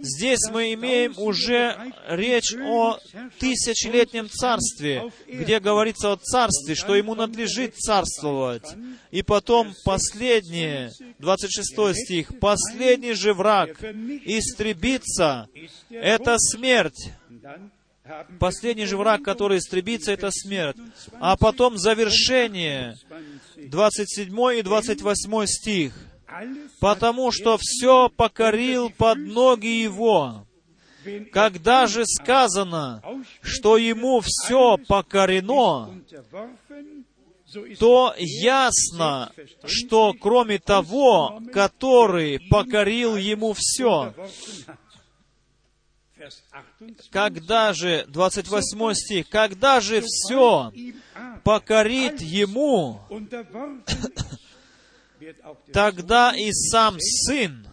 Здесь мы имеем уже речь о тысячелетнем царстве, где говорится о царстве, что ему надлежит царствовать. И потом последнее, 26 стих, «Последний же враг истребится, это смерть». Последний же враг, который истребится, это смерть. А потом завершение, 27 и 28 стих потому что все покорил под ноги его. Когда же сказано, что ему все покорено, то ясно, что кроме того, который покорил ему все, когда же, 28 стих, когда же все покорит ему, тогда и сам Сын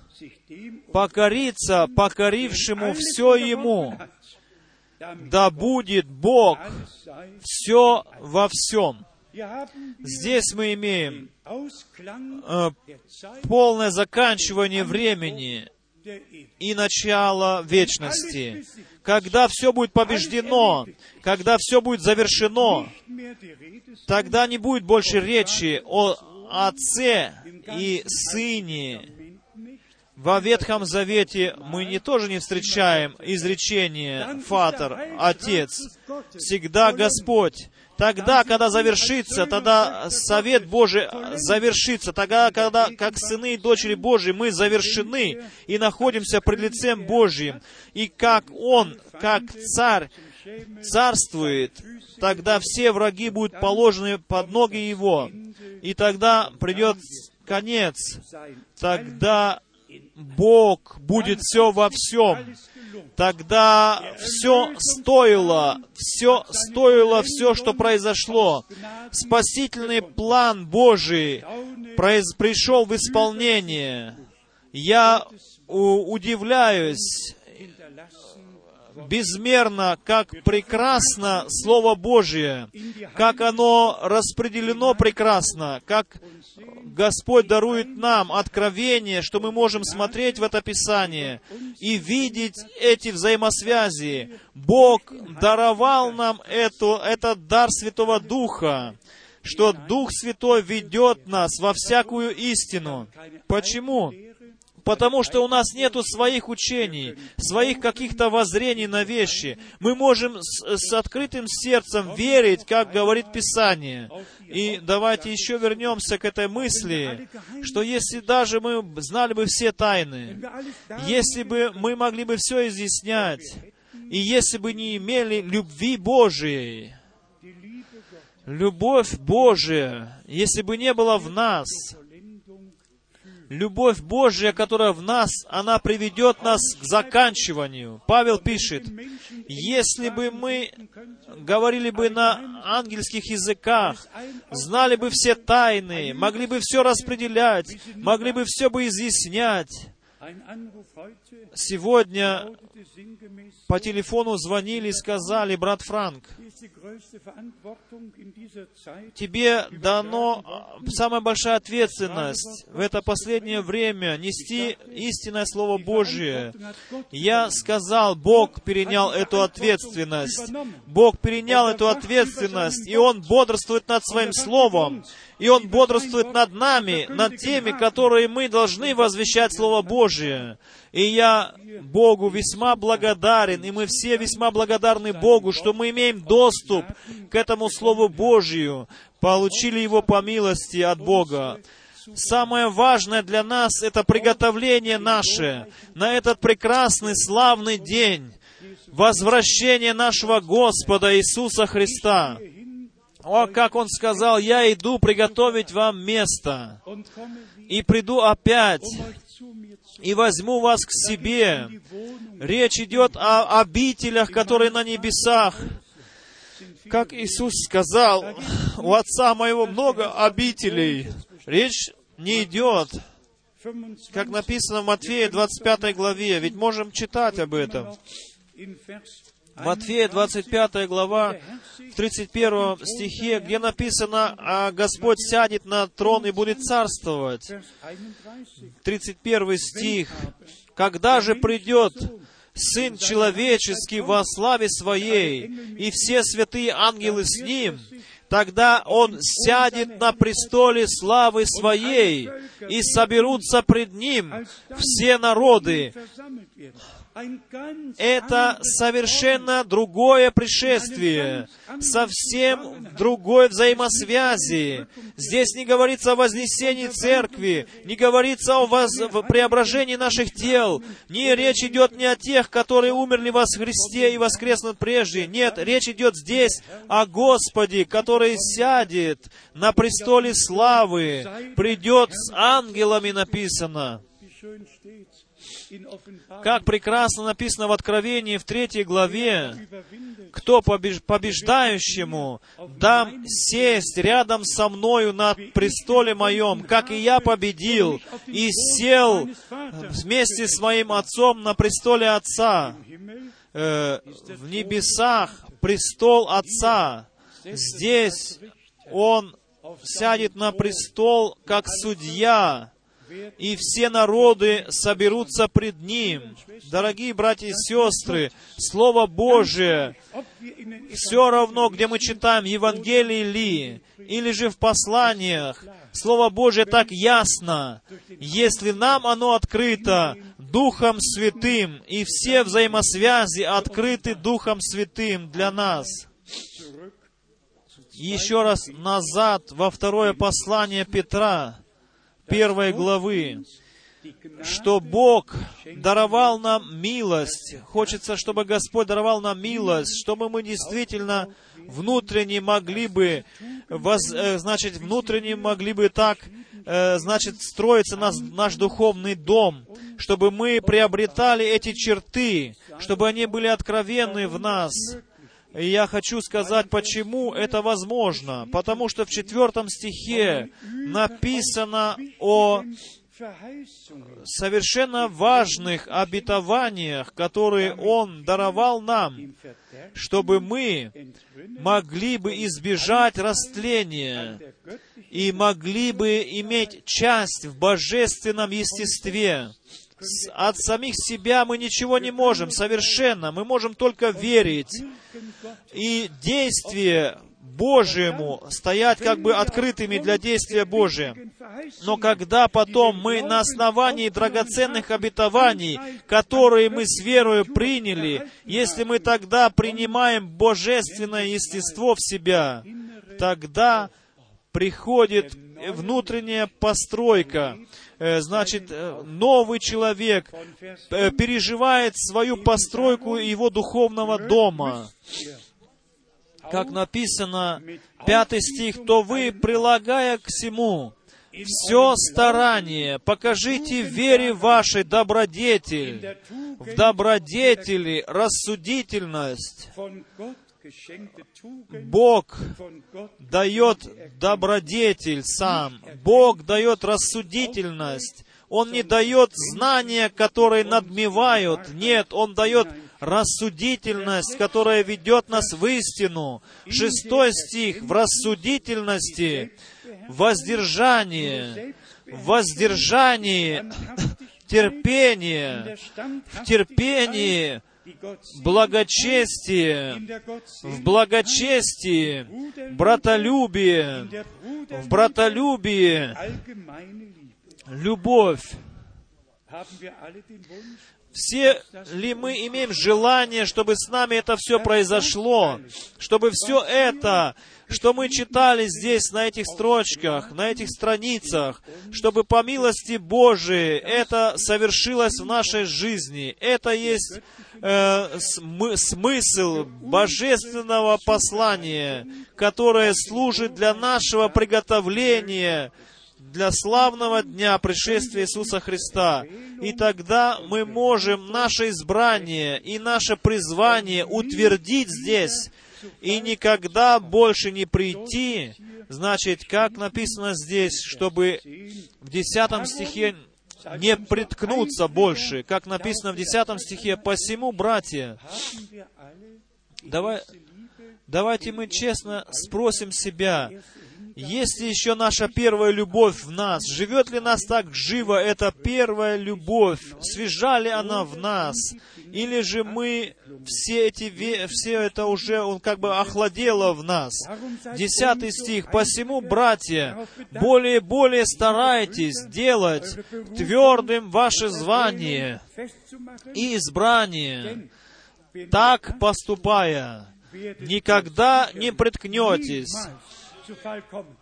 покорится покорившему все Ему. Да будет Бог все во всем. Здесь мы имеем э, полное заканчивание времени и начало вечности. Когда все будет побеждено, когда все будет завершено, тогда не будет больше речи о Отце и Сыне. Во Ветхом Завете мы не тоже не встречаем изречение «Фатер», «Отец». Всегда Господь. Тогда, когда завершится, тогда Совет Божий завершится. Тогда, когда, как сыны и дочери Божьи, мы завершены и находимся пред лицем Божьим. И как Он, как Царь, царствует, тогда все враги будут положены под ноги Его. И тогда придет конец. Тогда Бог будет все во всем. Тогда все стоило, все стоило все, что произошло. Спасительный план Божий пришел в исполнение. Я удивляюсь безмерно, как прекрасно Слово Божье, как оно распределено прекрасно, как Господь дарует нам откровение, что мы можем смотреть в это Писание и видеть эти взаимосвязи. Бог даровал нам эту, этот дар Святого Духа, что Дух Святой ведет нас во всякую истину. Почему? Потому что у нас нету своих учений, своих каких-то воззрений на вещи. Мы можем с, с открытым сердцем верить, как говорит Писание. И давайте еще вернемся к этой мысли, что если даже мы знали бы все тайны, если бы мы могли бы все изъяснять, и если бы не имели любви Божией, любовь Божия, если бы не было в нас, любовь Божья, которая в нас, она приведет нас к заканчиванию. Павел пишет, если бы мы говорили бы на ангельских языках, знали бы все тайны, могли бы все распределять, могли бы все бы изъяснять, Сегодня по телефону звонили и сказали, брат Франк, тебе дано а, самая большая ответственность в это последнее время нести истинное Слово Божие. Я сказал, Бог перенял эту ответственность. Бог перенял эту ответственность, и Он бодрствует над Своим Словом. И Он бодрствует над нами, над теми, которые мы должны возвещать Слово Божие. И я Богу весьма благодарен, и мы все весьма благодарны Богу, что мы имеем доступ к этому Слову Божию, получили его по милости от Бога. Самое важное для нас — это приготовление наше на этот прекрасный, славный день, возвращение нашего Господа Иисуса Христа. О, как Он сказал, «Я иду приготовить вам место, и приду опять, и возьму вас к себе». Речь идет о обителях, которые на небесах. Как Иисус сказал, «У Отца Моего много обителей». Речь не идет, как написано в Матфея 25 главе, ведь можем читать об этом. Матфея 25 глава, в 31 стихе, где написано, а Господь сядет на трон и будет царствовать. 31 стих. «Когда же придет Сын Человеческий во славе Своей, и все святые ангелы с Ним, тогда Он сядет на престоле славы Своей, и соберутся пред Ним все народы, это совершенно другое пришествие, совсем другой взаимосвязи. Здесь не говорится о вознесении церкви, не говорится о воз... преображении наших тел. Не речь идет не о тех, которые умерли во Христе и воскреснут прежде. Нет, речь идет здесь о Господе, который сядет на престоле славы, придет с ангелами, написано. Как прекрасно написано в Откровении в третьей главе, кто побеждающему дам сесть рядом со мною на престоле моем, как и я победил и сел вместе с моим отцом на престоле отца. Э, в небесах престол отца. Здесь он сядет на престол как судья и все народы соберутся пред Ним. Дорогие братья и сестры, Слово Божие, все равно, где мы читаем Евангелие ли, или же в посланиях, Слово Божие так ясно, если нам оно открыто Духом Святым, и все взаимосвязи открыты Духом Святым для нас. Еще раз назад во второе послание Петра, первой главы, что Бог даровал нам милость. Хочется, чтобы Господь даровал нам милость, чтобы мы действительно внутренне могли бы, воз, э, значит, внутренне могли бы так, э, значит, строиться наш, наш духовный дом, чтобы мы приобретали эти черты, чтобы они были откровенны в нас. И я хочу сказать, почему это возможно. Потому что в четвертом стихе написано о совершенно важных обетованиях, которые Он даровал нам, чтобы мы могли бы избежать растления и могли бы иметь часть в божественном естестве от самих себя мы ничего не можем совершенно. Мы можем только верить. И действие Божьему стоять как бы открытыми для действия Божия. Но когда потом мы на основании драгоценных обетований, которые мы с верою приняли, если мы тогда принимаем божественное естество в себя, тогда приходит внутренняя постройка, значит, э, новый человек э, переживает свою постройку его духовного дома. Как написано, пятый стих, то вы, прилагая к всему, все старание, покажите вере вашей добродетель, в добродетели рассудительность, Бог дает добродетель сам. Бог дает рассудительность. Он не дает знания, которые надмевают. Нет, Он дает рассудительность, которая ведет нас в истину. Шестой стих. В рассудительности воздержание, воздержание, терпение, в терпении благочестие, в благочестии, братолюбие, в Liebe. любовь. Все ли мы имеем желание, чтобы с нами это все произошло, чтобы все это, что мы читали здесь, на этих строчках, на этих страницах, чтобы по милости Божией это совершилось в нашей жизни. Это есть э, смы- смысл божественного послания, которое служит для нашего приготовления для славного дня пришествия Иисуса Христа. И тогда мы можем наше избрание и наше призвание утвердить здесь, и никогда больше не прийти, значит, как написано здесь, чтобы в десятом стихе не приткнуться больше, как написано в десятом стихе, «Посему, братья, Давай- давайте мы честно спросим себя, есть ли еще наша первая любовь в нас? Живет ли нас так живо эта первая любовь? Свежа ли она в нас? Или же мы все эти, все это уже, он как бы охладело в нас? Десятый стих. «Посему, братья, более и более старайтесь делать твердым ваше звание и избрание, так поступая, никогда не приткнетесь». Zu Fall kommen.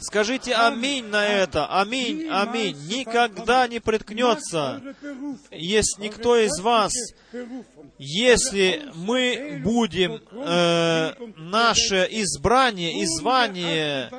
Скажите аминь на это. Аминь, аминь. Никогда не приткнется, если никто из вас, если мы будем э, наше избрание и звание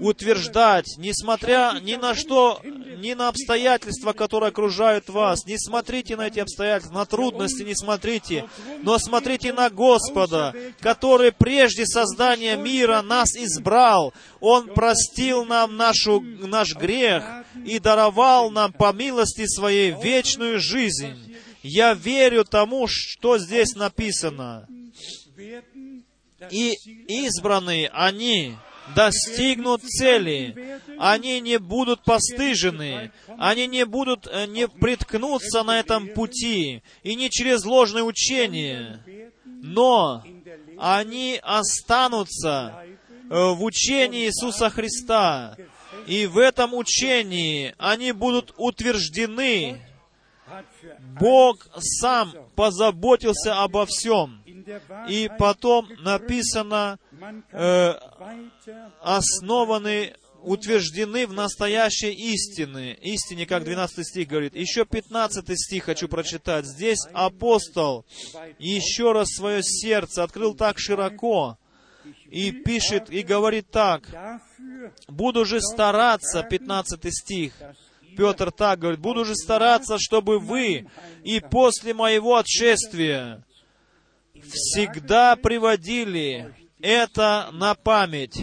утверждать, несмотря ни на что, ни на обстоятельства, которые окружают вас. Не смотрите на эти обстоятельства, на трудности не смотрите, но смотрите на Господа, который прежде создания мира нас избрал. Он простил нам нашу, наш грех и даровал нам по милости Своей вечную жизнь. Я верю тому, что здесь написано. И избранные, они достигнут цели. Они не будут постыжены. Они не будут, э, не приткнуться на этом пути. И не через ложное учение. Но они останутся в учении Иисуса Христа. И в этом учении они будут утверждены. Бог сам позаботился обо всем. И потом написано, э, основаны, утверждены в настоящей истине. Истине, как 12 стих говорит. Еще 15 стих хочу прочитать. Здесь апостол еще раз свое сердце открыл так широко и пишет, и говорит так. Буду же стараться, 15 стих. Петр так говорит, буду же стараться, чтобы вы и после моего отшествия всегда приводили это на память.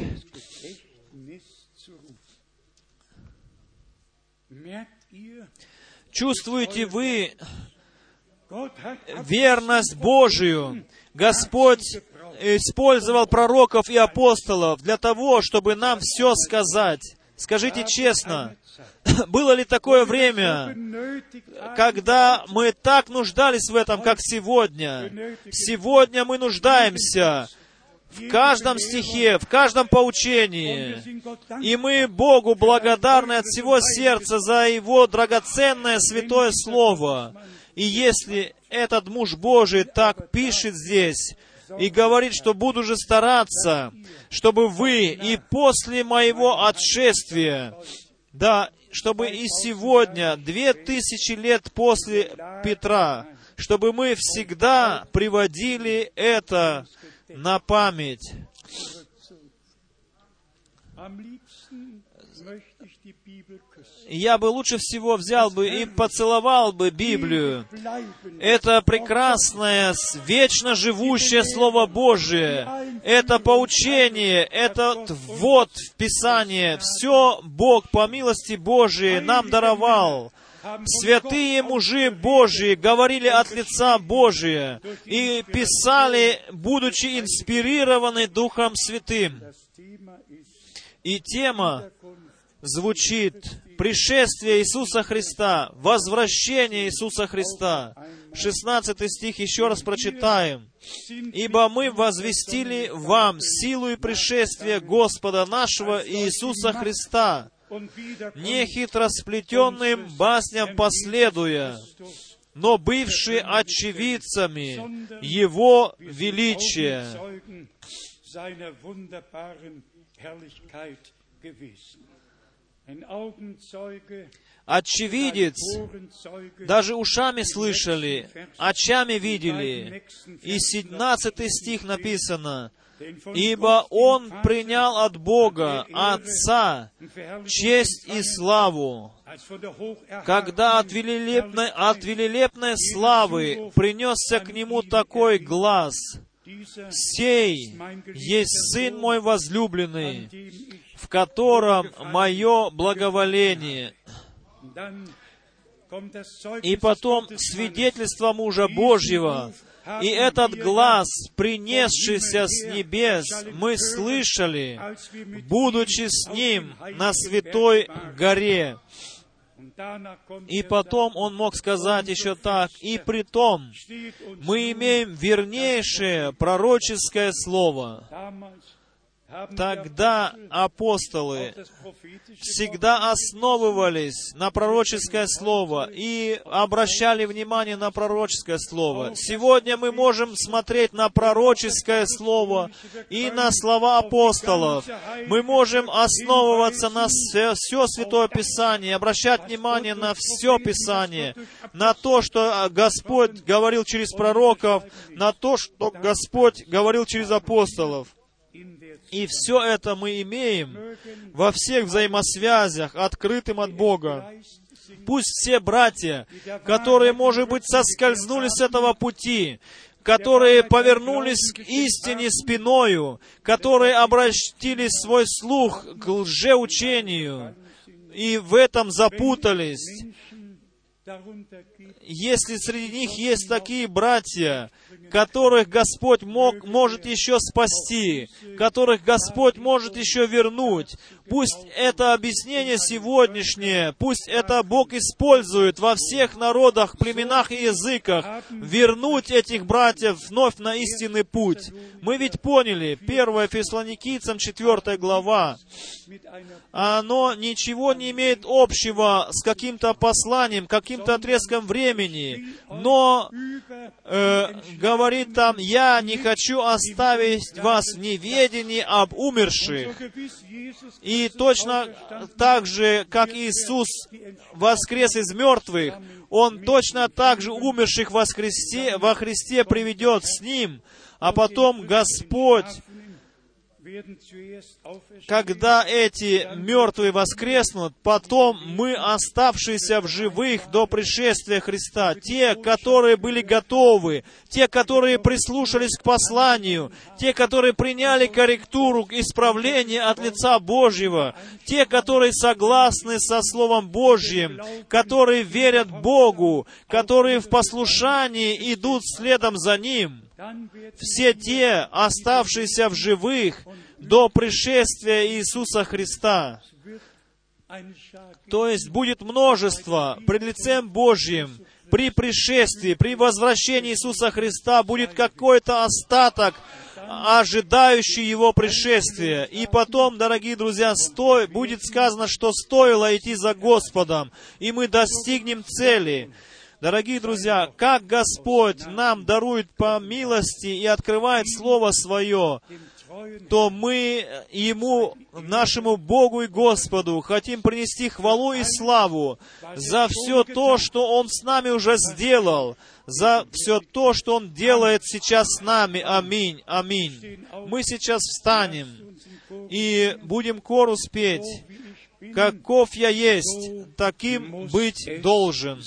Чувствуете вы верность Божию? Господь использовал пророков и апостолов для того, чтобы нам все сказать. Скажите честно, было ли такое время, когда мы так нуждались в этом, как сегодня. Сегодня мы нуждаемся в каждом стихе, в каждом поучении. И мы Богу благодарны от всего сердца за Его драгоценное святое Слово. И если этот муж Божий так пишет здесь, и говорит, что буду же стараться, чтобы вы и после моего отшествия, да, чтобы и сегодня, две тысячи лет после Петра, чтобы мы всегда приводили это на память. Я бы лучше всего взял бы и поцеловал бы Библию. Это прекрасное, вечно живущее Слово Божие. Это поучение, этот ввод в Писание. Все Бог по милости Божией нам даровал. Святые мужи Божии говорили от лица Божия и писали, будучи инспирированы Духом Святым. И тема звучит пришествие Иисуса Христа, возвращение Иисуса Христа. 16 стих еще раз прочитаем. «Ибо мы возвестили вам силу и пришествие Господа нашего Иисуса Христа, не хитросплетенным басням последуя, но бывшие очевидцами Его величия». Очевидец, даже ушами слышали, очами видели. И 17 стих написано, «Ибо Он принял от Бога, Отца, честь и славу, когда от великолепной, от великолепной славы принесся к Нему такой глаз, «Сей есть Сын мой возлюбленный, в котором мое благоволение». И потом свидетельство мужа Божьего, и этот глаз, принесшийся с небес, мы слышали, будучи с ним на святой горе. И потом он мог сказать еще так, и при том мы имеем вернейшее пророческое слово. Тогда апостолы всегда основывались на пророческое слово и обращали внимание на пророческое слово. Сегодня мы можем смотреть на пророческое слово и на слова апостолов. Мы можем основываться на все, все Святое Писание, обращать внимание на все Писание, на то, что Господь говорил через пророков, на то, что Господь говорил через апостолов. И все это мы имеем во всех взаимосвязях, открытым от Бога. Пусть все братья, которые, может быть, соскользнули с этого пути, которые повернулись к истине спиною, которые обратили свой слух к лжеучению и в этом запутались. Если среди них есть такие братья, которых Господь мог, может еще спасти, которых Господь может еще вернуть, пусть это объяснение сегодняшнее, пусть это Бог использует во всех народах, племенах и языках, вернуть этих братьев вновь на истинный путь. Мы ведь поняли, 1 Фессалоникийцам 4 глава, оно ничего не имеет общего с каким-то посланием, каким-то отрезком времени, но э, говорит там, я не хочу оставить вас в неведении об умерших. И точно так же, как Иисус воскрес из мертвых, Он точно так же умерших во Христе, во Христе приведет с Ним, а потом Господь. Когда эти мертвые воскреснут, потом мы, оставшиеся в живых до пришествия Христа, те, которые были готовы, те, которые прислушались к посланию, те, которые приняли корректуру, исправление от лица Божьего, те, которые согласны со Словом Божьим, которые верят Богу, которые в послушании идут следом за Ним, все те, оставшиеся в живых до пришествия Иисуса Христа. То есть будет множество пред лицем Божьим, при пришествии, при возвращении Иисуса Христа будет какой-то остаток, ожидающий Его пришествия. И потом, дорогие друзья, стой, будет сказано, что стоило идти за Господом, и мы достигнем цели. Дорогие друзья, как Господь нам дарует по милости и открывает Слово Свое, то мы Ему, нашему Богу и Господу, хотим принести хвалу и славу за все то, что Он с нами уже сделал, за все то, что Он делает сейчас с нами. Аминь, аминь. Мы сейчас встанем и будем корус петь. Каков я есть, таким быть должен.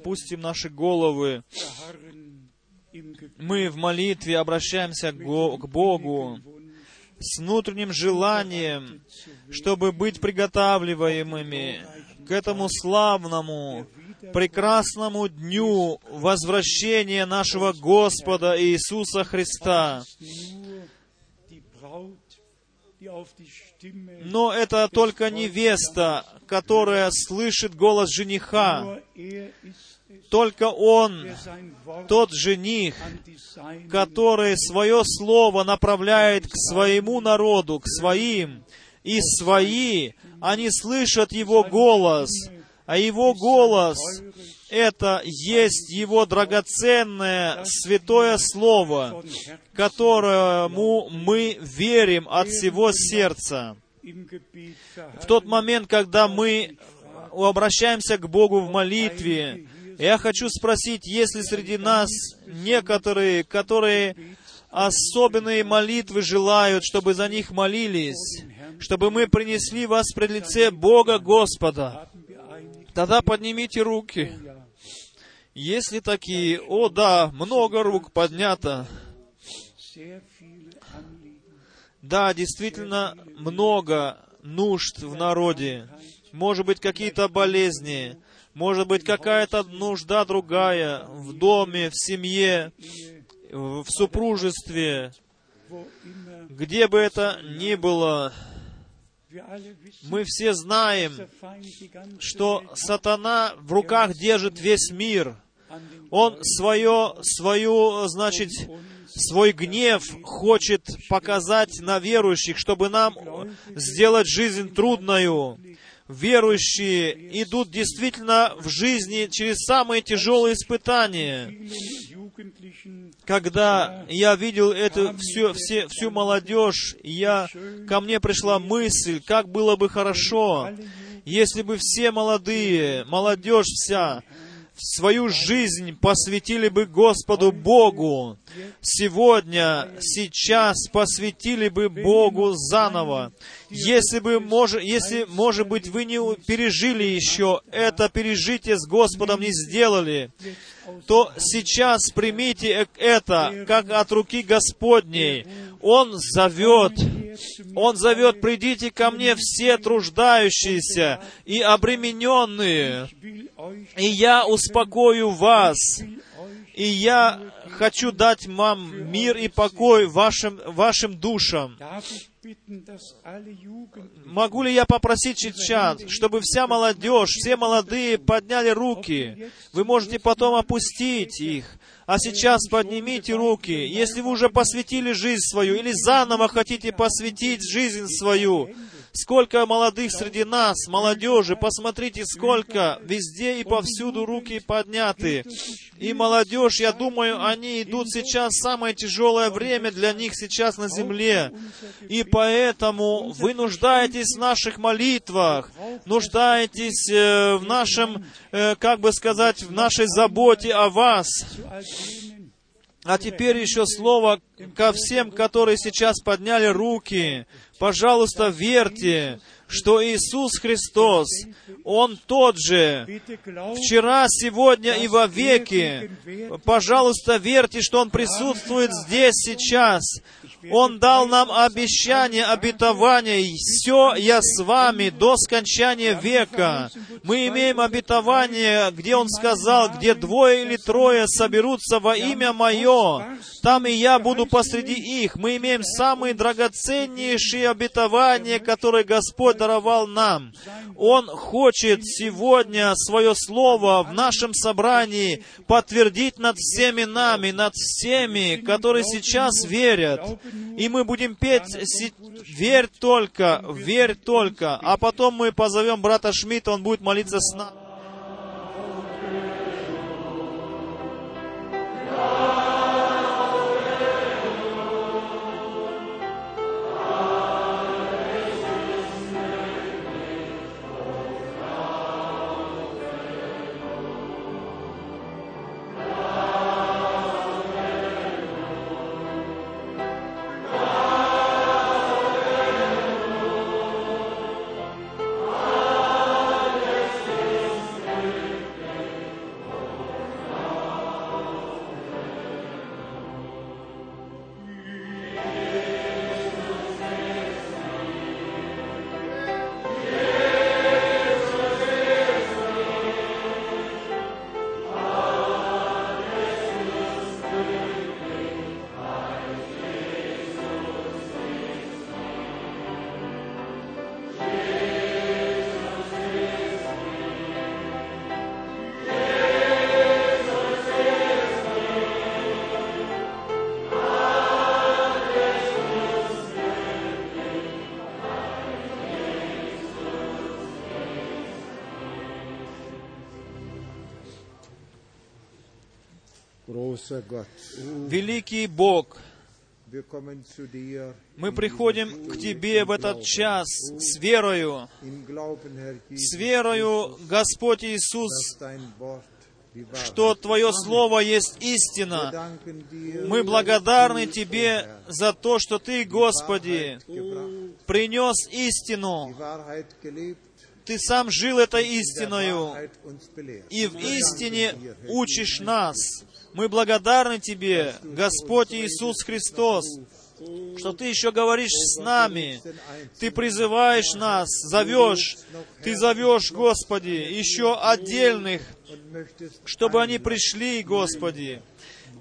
Опустим наши головы. Мы в молитве обращаемся к Богу с внутренним желанием, чтобы быть приготавливаемыми к этому славному, прекрасному дню возвращения нашего Господа Иисуса Христа. Но это только невеста, которая слышит голос жениха. Только он, тот жених, который свое слово направляет к своему народу, к своим, и свои, они слышат его голос, а его голос — это есть его драгоценное святое слово, которому мы верим от всего сердца. В тот момент, когда мы обращаемся к Богу в молитве, я хочу спросить, есть ли среди нас некоторые, которые особенные молитвы желают, чтобы за них молились, чтобы мы принесли вас пред лице Бога Господа. Тогда поднимите руки. ja, Есть ли такие? О да, много рук поднято. Да, действительно много нужд в народе. Может быть, какие-то болезни, может быть, какая-то нужда другая в доме, в семье, в супружестве, где бы это ни было. Мы все знаем, что сатана в руках держит весь мир. Он свое, свою, значит, свой гнев хочет показать на верующих, чтобы нам сделать жизнь трудною. Верующие идут действительно в жизни через самые тяжелые испытания. Когда я видел эту всю, все, всю молодежь, я, ко мне пришла мысль, как было бы хорошо, если бы все молодые, молодежь вся, свою жизнь посвятили бы Господу Богу. Сегодня, сейчас посвятили бы Богу заново. Если бы, может, если, может быть, вы не пережили еще это пережитие с Господом не сделали, то сейчас примите это, как от руки Господней. Он зовет, Он зовет, придите ко мне все труждающиеся и обремененные, и я успокою вас, и я хочу дать вам мир и покой вашим, вашим душам. Могу ли я попросить сейчас, чтобы вся молодежь, все молодые подняли руки? Вы можете потом опустить их. А сейчас поднимите руки. Если вы уже посвятили жизнь свою или заново хотите посвятить жизнь свою, сколько молодых среди нас, молодежи, посмотрите, сколько везде и повсюду руки подняты. И молодежь, я думаю, они идут сейчас самое тяжелое время для них сейчас на земле. И поэтому вы нуждаетесь в наших молитвах, нуждаетесь э, в нашем, э, как бы сказать, в нашей заботе о вас. А теперь еще слово ко всем, которые сейчас подняли руки. Пожалуйста, верьте, что Иисус Христос, Он тот же, вчера, сегодня и во веки. Пожалуйста, верьте, что Он присутствует здесь, сейчас. Он дал нам обещание, обетование. Все я с вами до скончания века. Мы имеем обетование, где Он сказал, где двое или трое соберутся во имя Мое, там и я буду посреди их. Мы имеем самые драгоценнейшие обетования, которые Господь даровал нам. Он хочет сегодня свое слово в нашем собрании подтвердить над всеми нами, над всеми, которые сейчас верят. И мы будем петь «Верь только, верь только», а потом мы позовем брата Шмидта, он будет молиться с нами. Великий Бог, мы приходим к Тебе в этот час с верою, с верою, Господь Иисус, что Твое Слово есть истина. Мы благодарны Тебе за то, что Ты, Господи, принес истину. Ты сам жил этой истиною и в истине учишь нас. Мы благодарны Тебе, Господь Иисус Христос, что Ты еще говоришь с нами. Ты призываешь нас, зовешь. Ты зовешь, Господи, еще отдельных, чтобы они пришли, Господи.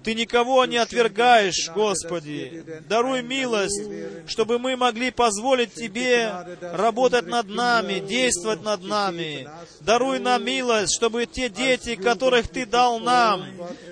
Ты никого не отвергаешь, Господи. Даруй милость, чтобы мы могли позволить Тебе работать над нами, действовать над нами. Даруй нам милость, чтобы те дети, которых Ты дал нам,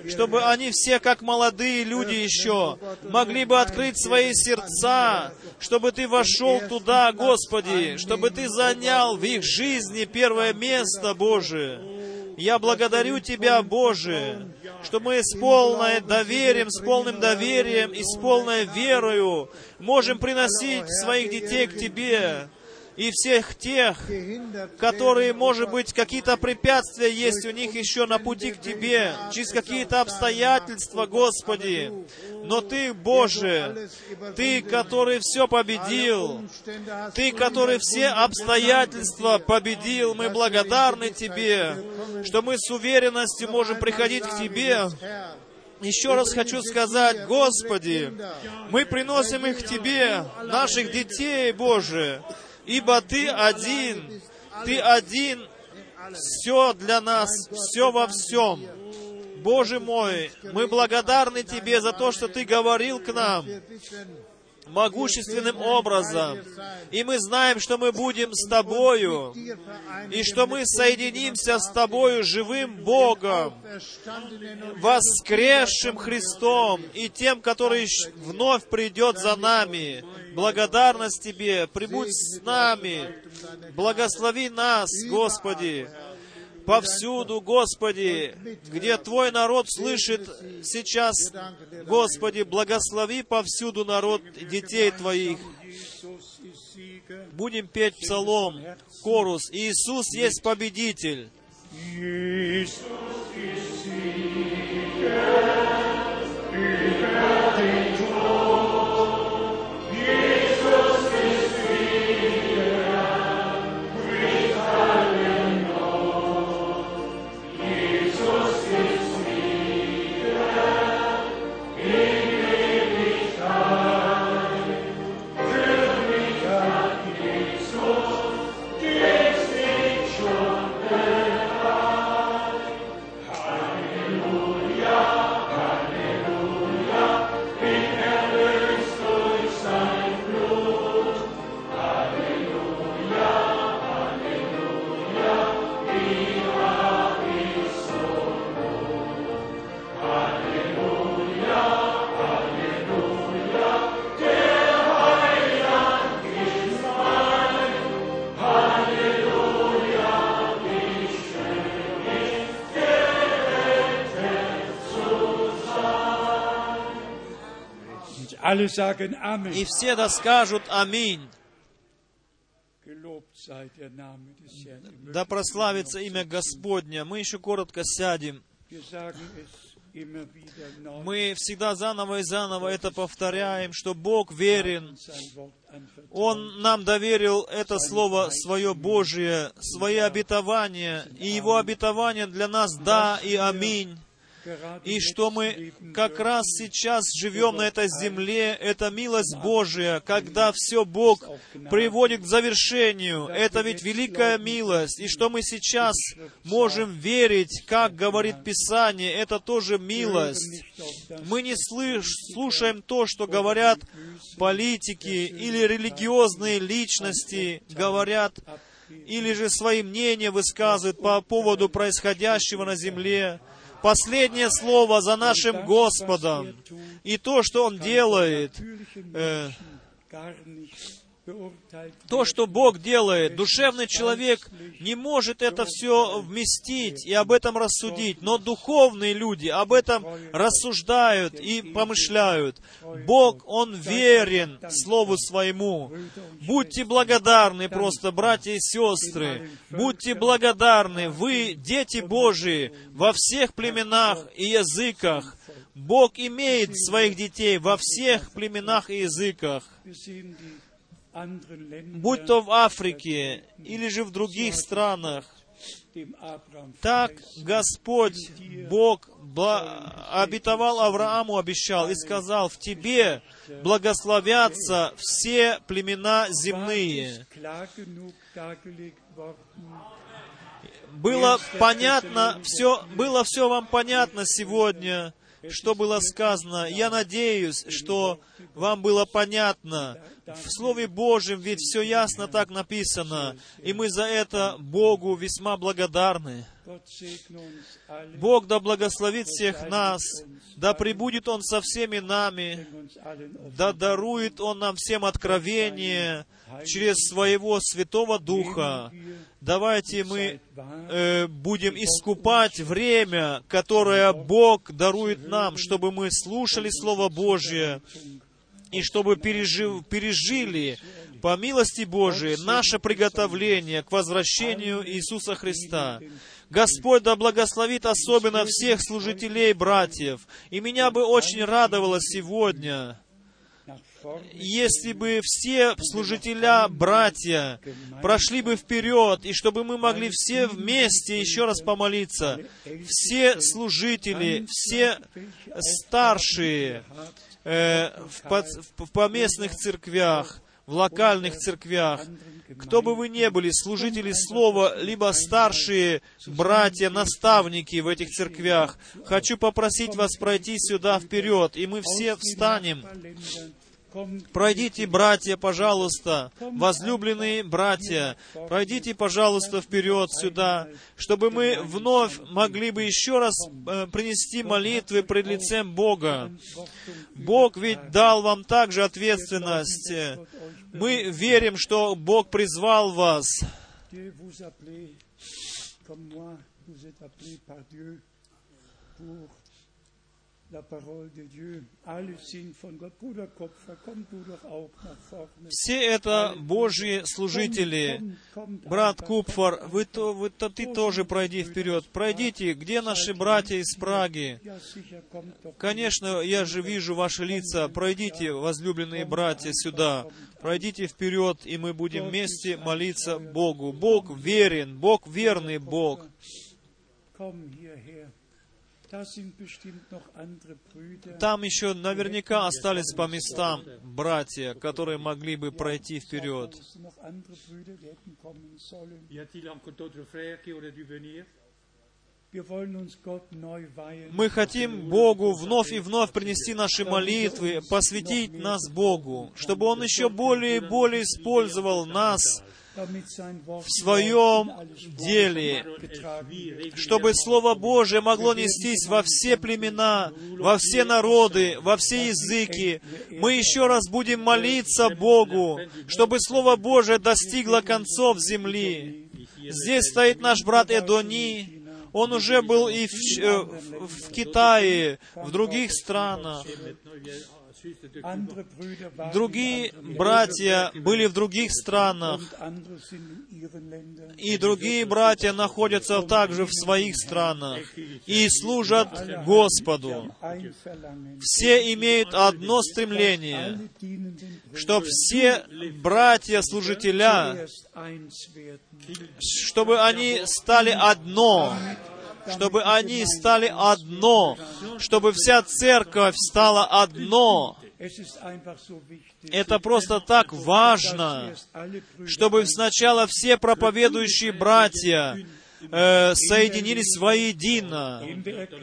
чтобы они все, как молодые люди еще, могли бы открыть свои сердца, чтобы Ты вошел туда, Господи, чтобы Ты занял в их жизни первое место, Боже. Я благодарю Тебя, Боже, что мы с полным доверием, с полным доверием и с полной верою можем приносить своих детей к Тебе и всех тех, которые, может быть, какие-то препятствия есть у них еще на пути к Тебе, через какие-то обстоятельства, Господи. Но Ты, Боже, Ты, который все победил, Ты, который все обстоятельства победил, мы благодарны Тебе, что мы с уверенностью можем приходить к Тебе. Еще раз хочу сказать, Господи, мы приносим их Тебе, наших детей, Боже, ибо Ты один, Ты один, все для нас, все во всем. Боже мой, мы благодарны Тебе за то, что Ты говорил к нам могущественным образом. И мы знаем, что мы будем с Тобою, и что мы соединимся с Тобою живым Богом, воскресшим Христом и тем, который вновь придет за нами. Благодарность Тебе, прибудь с нами, благослови нас, Господи, повсюду, Господи, где Твой народ слышит сейчас, Господи, благослови повсюду народ детей Твоих. Будем петь псалом, корус. Иисус есть победитель. Jesus Und И все да скажут Аминь. Да прославится имя Господня. Мы еще коротко сядем. Мы всегда заново и заново это повторяем, что Бог верен. Он нам доверил это Слово Свое Божие, Свои обетования, и Его обетования для нас «да» и «аминь». И что мы как раз сейчас живем на этой земле, это милость Божия, когда все Бог приводит к завершению. Это ведь великая милость. И что мы сейчас можем верить, как говорит Писание, это тоже милость. Мы не слыш- слушаем то, что говорят политики или религиозные личности, говорят, или же свои мнения высказывают по поводу происходящего на земле. Последнее слово за нашим Господом. И то, что Он делает, natürlichen то, что Бог делает, душевный человек не может это все вместить и об этом рассудить, но духовные люди об этом рассуждают и помышляют. Бог, Он верен Слову Своему. Будьте благодарны просто, братья и сестры. Будьте благодарны. Вы, дети Божии, во всех племенах и языках. Бог имеет своих детей во всех племенах и языках. Будь то в Африке или же в других странах. Так Господь, Бог, обетовал Аврааму, обещал и сказал, в тебе благословятся все племена земные. Было понятно, все, было все вам понятно сегодня, что было сказано. Я надеюсь, что вам было понятно. В Слове Божьем ведь все ясно так написано, и мы за это Богу весьма благодарны. Бог да благословит всех нас, да пребудет Он со всеми нами, да дарует Он нам всем откровение через Своего Святого Духа. Давайте мы э, будем искупать время, которое Бог дарует нам, чтобы мы слушали Слово Божье и чтобы пережив- пережили по милости Божией наше приготовление к возвращению Иисуса Христа. Господь да благословит особенно всех служителей, братьев. И меня бы очень радовало сегодня, если бы все служителя, братья, прошли бы вперед, и чтобы мы могли все вместе еще раз помолиться. Все служители, все старшие э, в, под- в поместных церквях, в локальных церквях, кто бы вы ни были, служители слова, либо старшие братья, наставники в этих церквях, хочу попросить вас пройти сюда вперед, и мы все встанем. Пройдите, братья, пожалуйста, возлюбленные братья, пройдите, пожалуйста, вперед сюда, чтобы мы вновь могли бы еще раз э, принести молитвы пред лицем Бога. Бог ведь дал вам также ответственность. Мы верим, что Бог призвал вас. Pour Все это Божьи служители. Брат Купфор, вы, то, вы, то, ты тоже пройди вперед. Пройдите, где наши братья из Праги? Конечно, я же вижу ваши лица. Пройдите, возлюбленные братья, сюда. Пройдите вперед, и мы будем вместе молиться Богу. Бог верен, Бог верный Бог. Там еще наверняка остались по местам братья, которые могли бы пройти вперед. Мы хотим Богу вновь и вновь принести наши молитвы, посвятить нас Богу, чтобы Он еще более и более использовал нас в своем деле, чтобы Слово Божие могло нестись во все племена, во все народы, во все языки. Мы еще раз будем молиться Богу, чтобы Слово Божие достигло концов земли. Здесь стоит наш брат Эдони. Он уже был и в, Ч- э, в- в Китае, в других странах. Другие братья были в других странах. И другие братья находятся также в своих странах и служат Господу. Все имеют одно стремление, чтобы все братья-служителя, чтобы они стали одно, чтобы они стали одно, чтобы вся церковь стала одно. Это просто так важно, чтобы сначала все проповедующие братья э, соединились воедино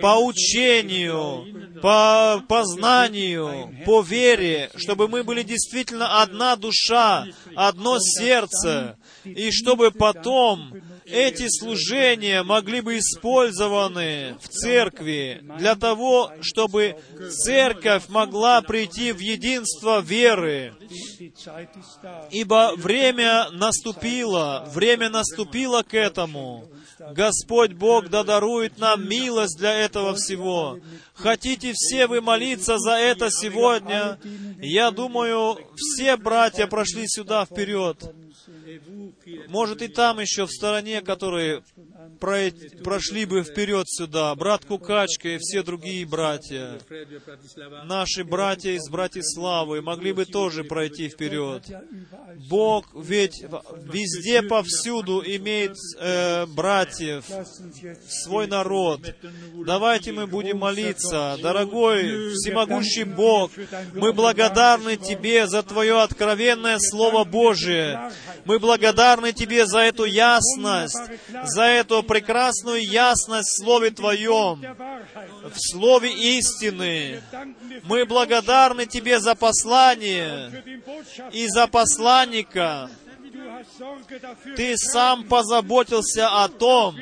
по учению, по познанию, по вере, чтобы мы были действительно одна душа, одно сердце, и чтобы потом эти служения могли бы использованы в церкви для того, чтобы церковь могла прийти в единство веры. Ибо время наступило, время наступило к этому. Господь Бог да дарует нам милость для этого всего. Хотите все вы молиться за это сегодня? Я думаю, все братья прошли сюда вперед. Может, и там еще в стороне, которые прошли бы вперед сюда. Брат Кукачка и все другие братья. Наши братья из Братиславы могли бы тоже пройти вперед. Бог ведь везде, повсюду имеет э, братьев, свой народ. Давайте мы будем молиться. Дорогой, всемогущий Бог, мы благодарны Тебе за Твое откровенное Слово Божие. Мы благодарны Тебе за эту ясность, за эту прекрасную ясность в Слове Твоем, в Слове истины. Мы благодарны Тебе за послание и за посланника. Ты сам позаботился о том,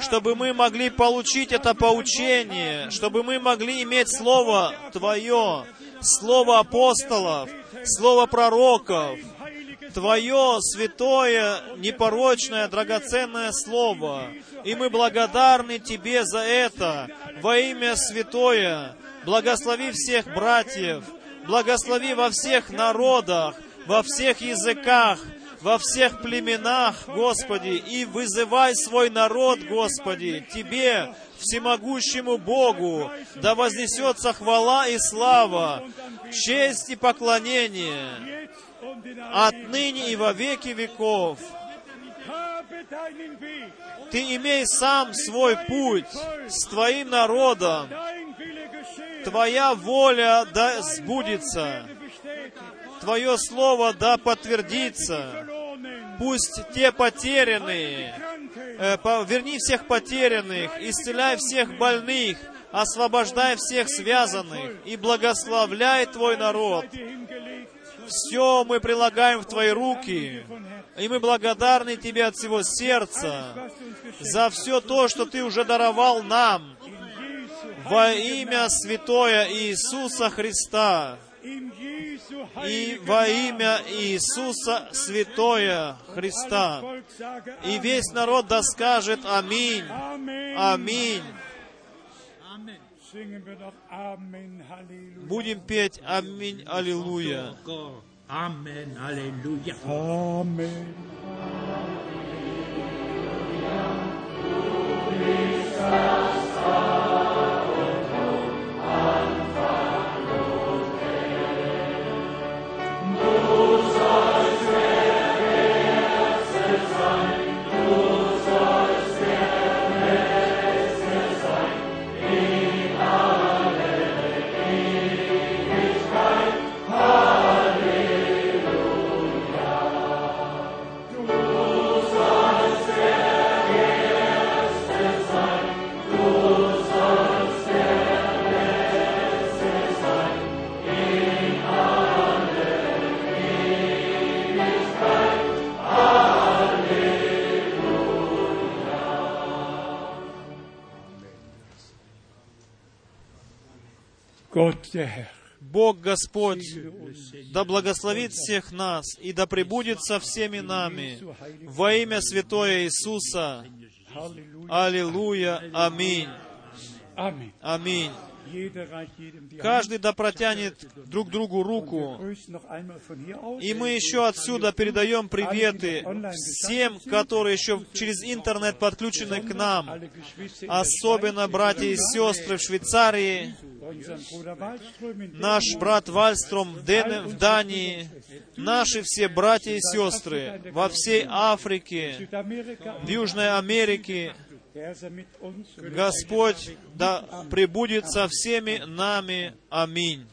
чтобы мы могли получить это поучение, чтобы мы могли иметь Слово Твое, Слово апостолов, Слово пророков, Твое святое, непорочное, драгоценное Слово. И мы благодарны Тебе за это во имя святое. Благослови всех братьев, благослови во всех народах, во всех языках, во всех племенах, Господи, и вызывай свой народ, Господи, Тебе, всемогущему Богу, да вознесется хвала и слава, честь и поклонение отныне и во веки веков. Ты имей сам свой путь с Твоим народом. Твоя воля да сбудется. Твое слово да подтвердится. Пусть те потерянные, э, верни всех потерянных, исцеляй всех больных, освобождай всех связанных и благословляй Твой народ. Все мы прилагаем в Твои руки, и мы благодарны Тебе от всего сердца за все то, что Ты уже даровал нам во имя святое Иисуса Христа и во имя Иисуса святое Христа. И весь народ да скажет Аминь. Аминь. Будем петь Аминь, Аллилуйя. Amen. Halleluja. Amen. Бог Господь да благословит всех нас и да пребудет со всеми нами во имя святое Иисуса. Аллилуйя. Аминь. Аминь. Каждый да протянет друг другу руку. И мы еще отсюда передаем приветы всем, которые еще через интернет подключены к нам. Особенно братья и сестры в Швейцарии, наш брат Вальстром в Дании, наши все братья и сестры во всей Африке, в Южной Америке. Господь да пребудет со всеми нами. Аминь.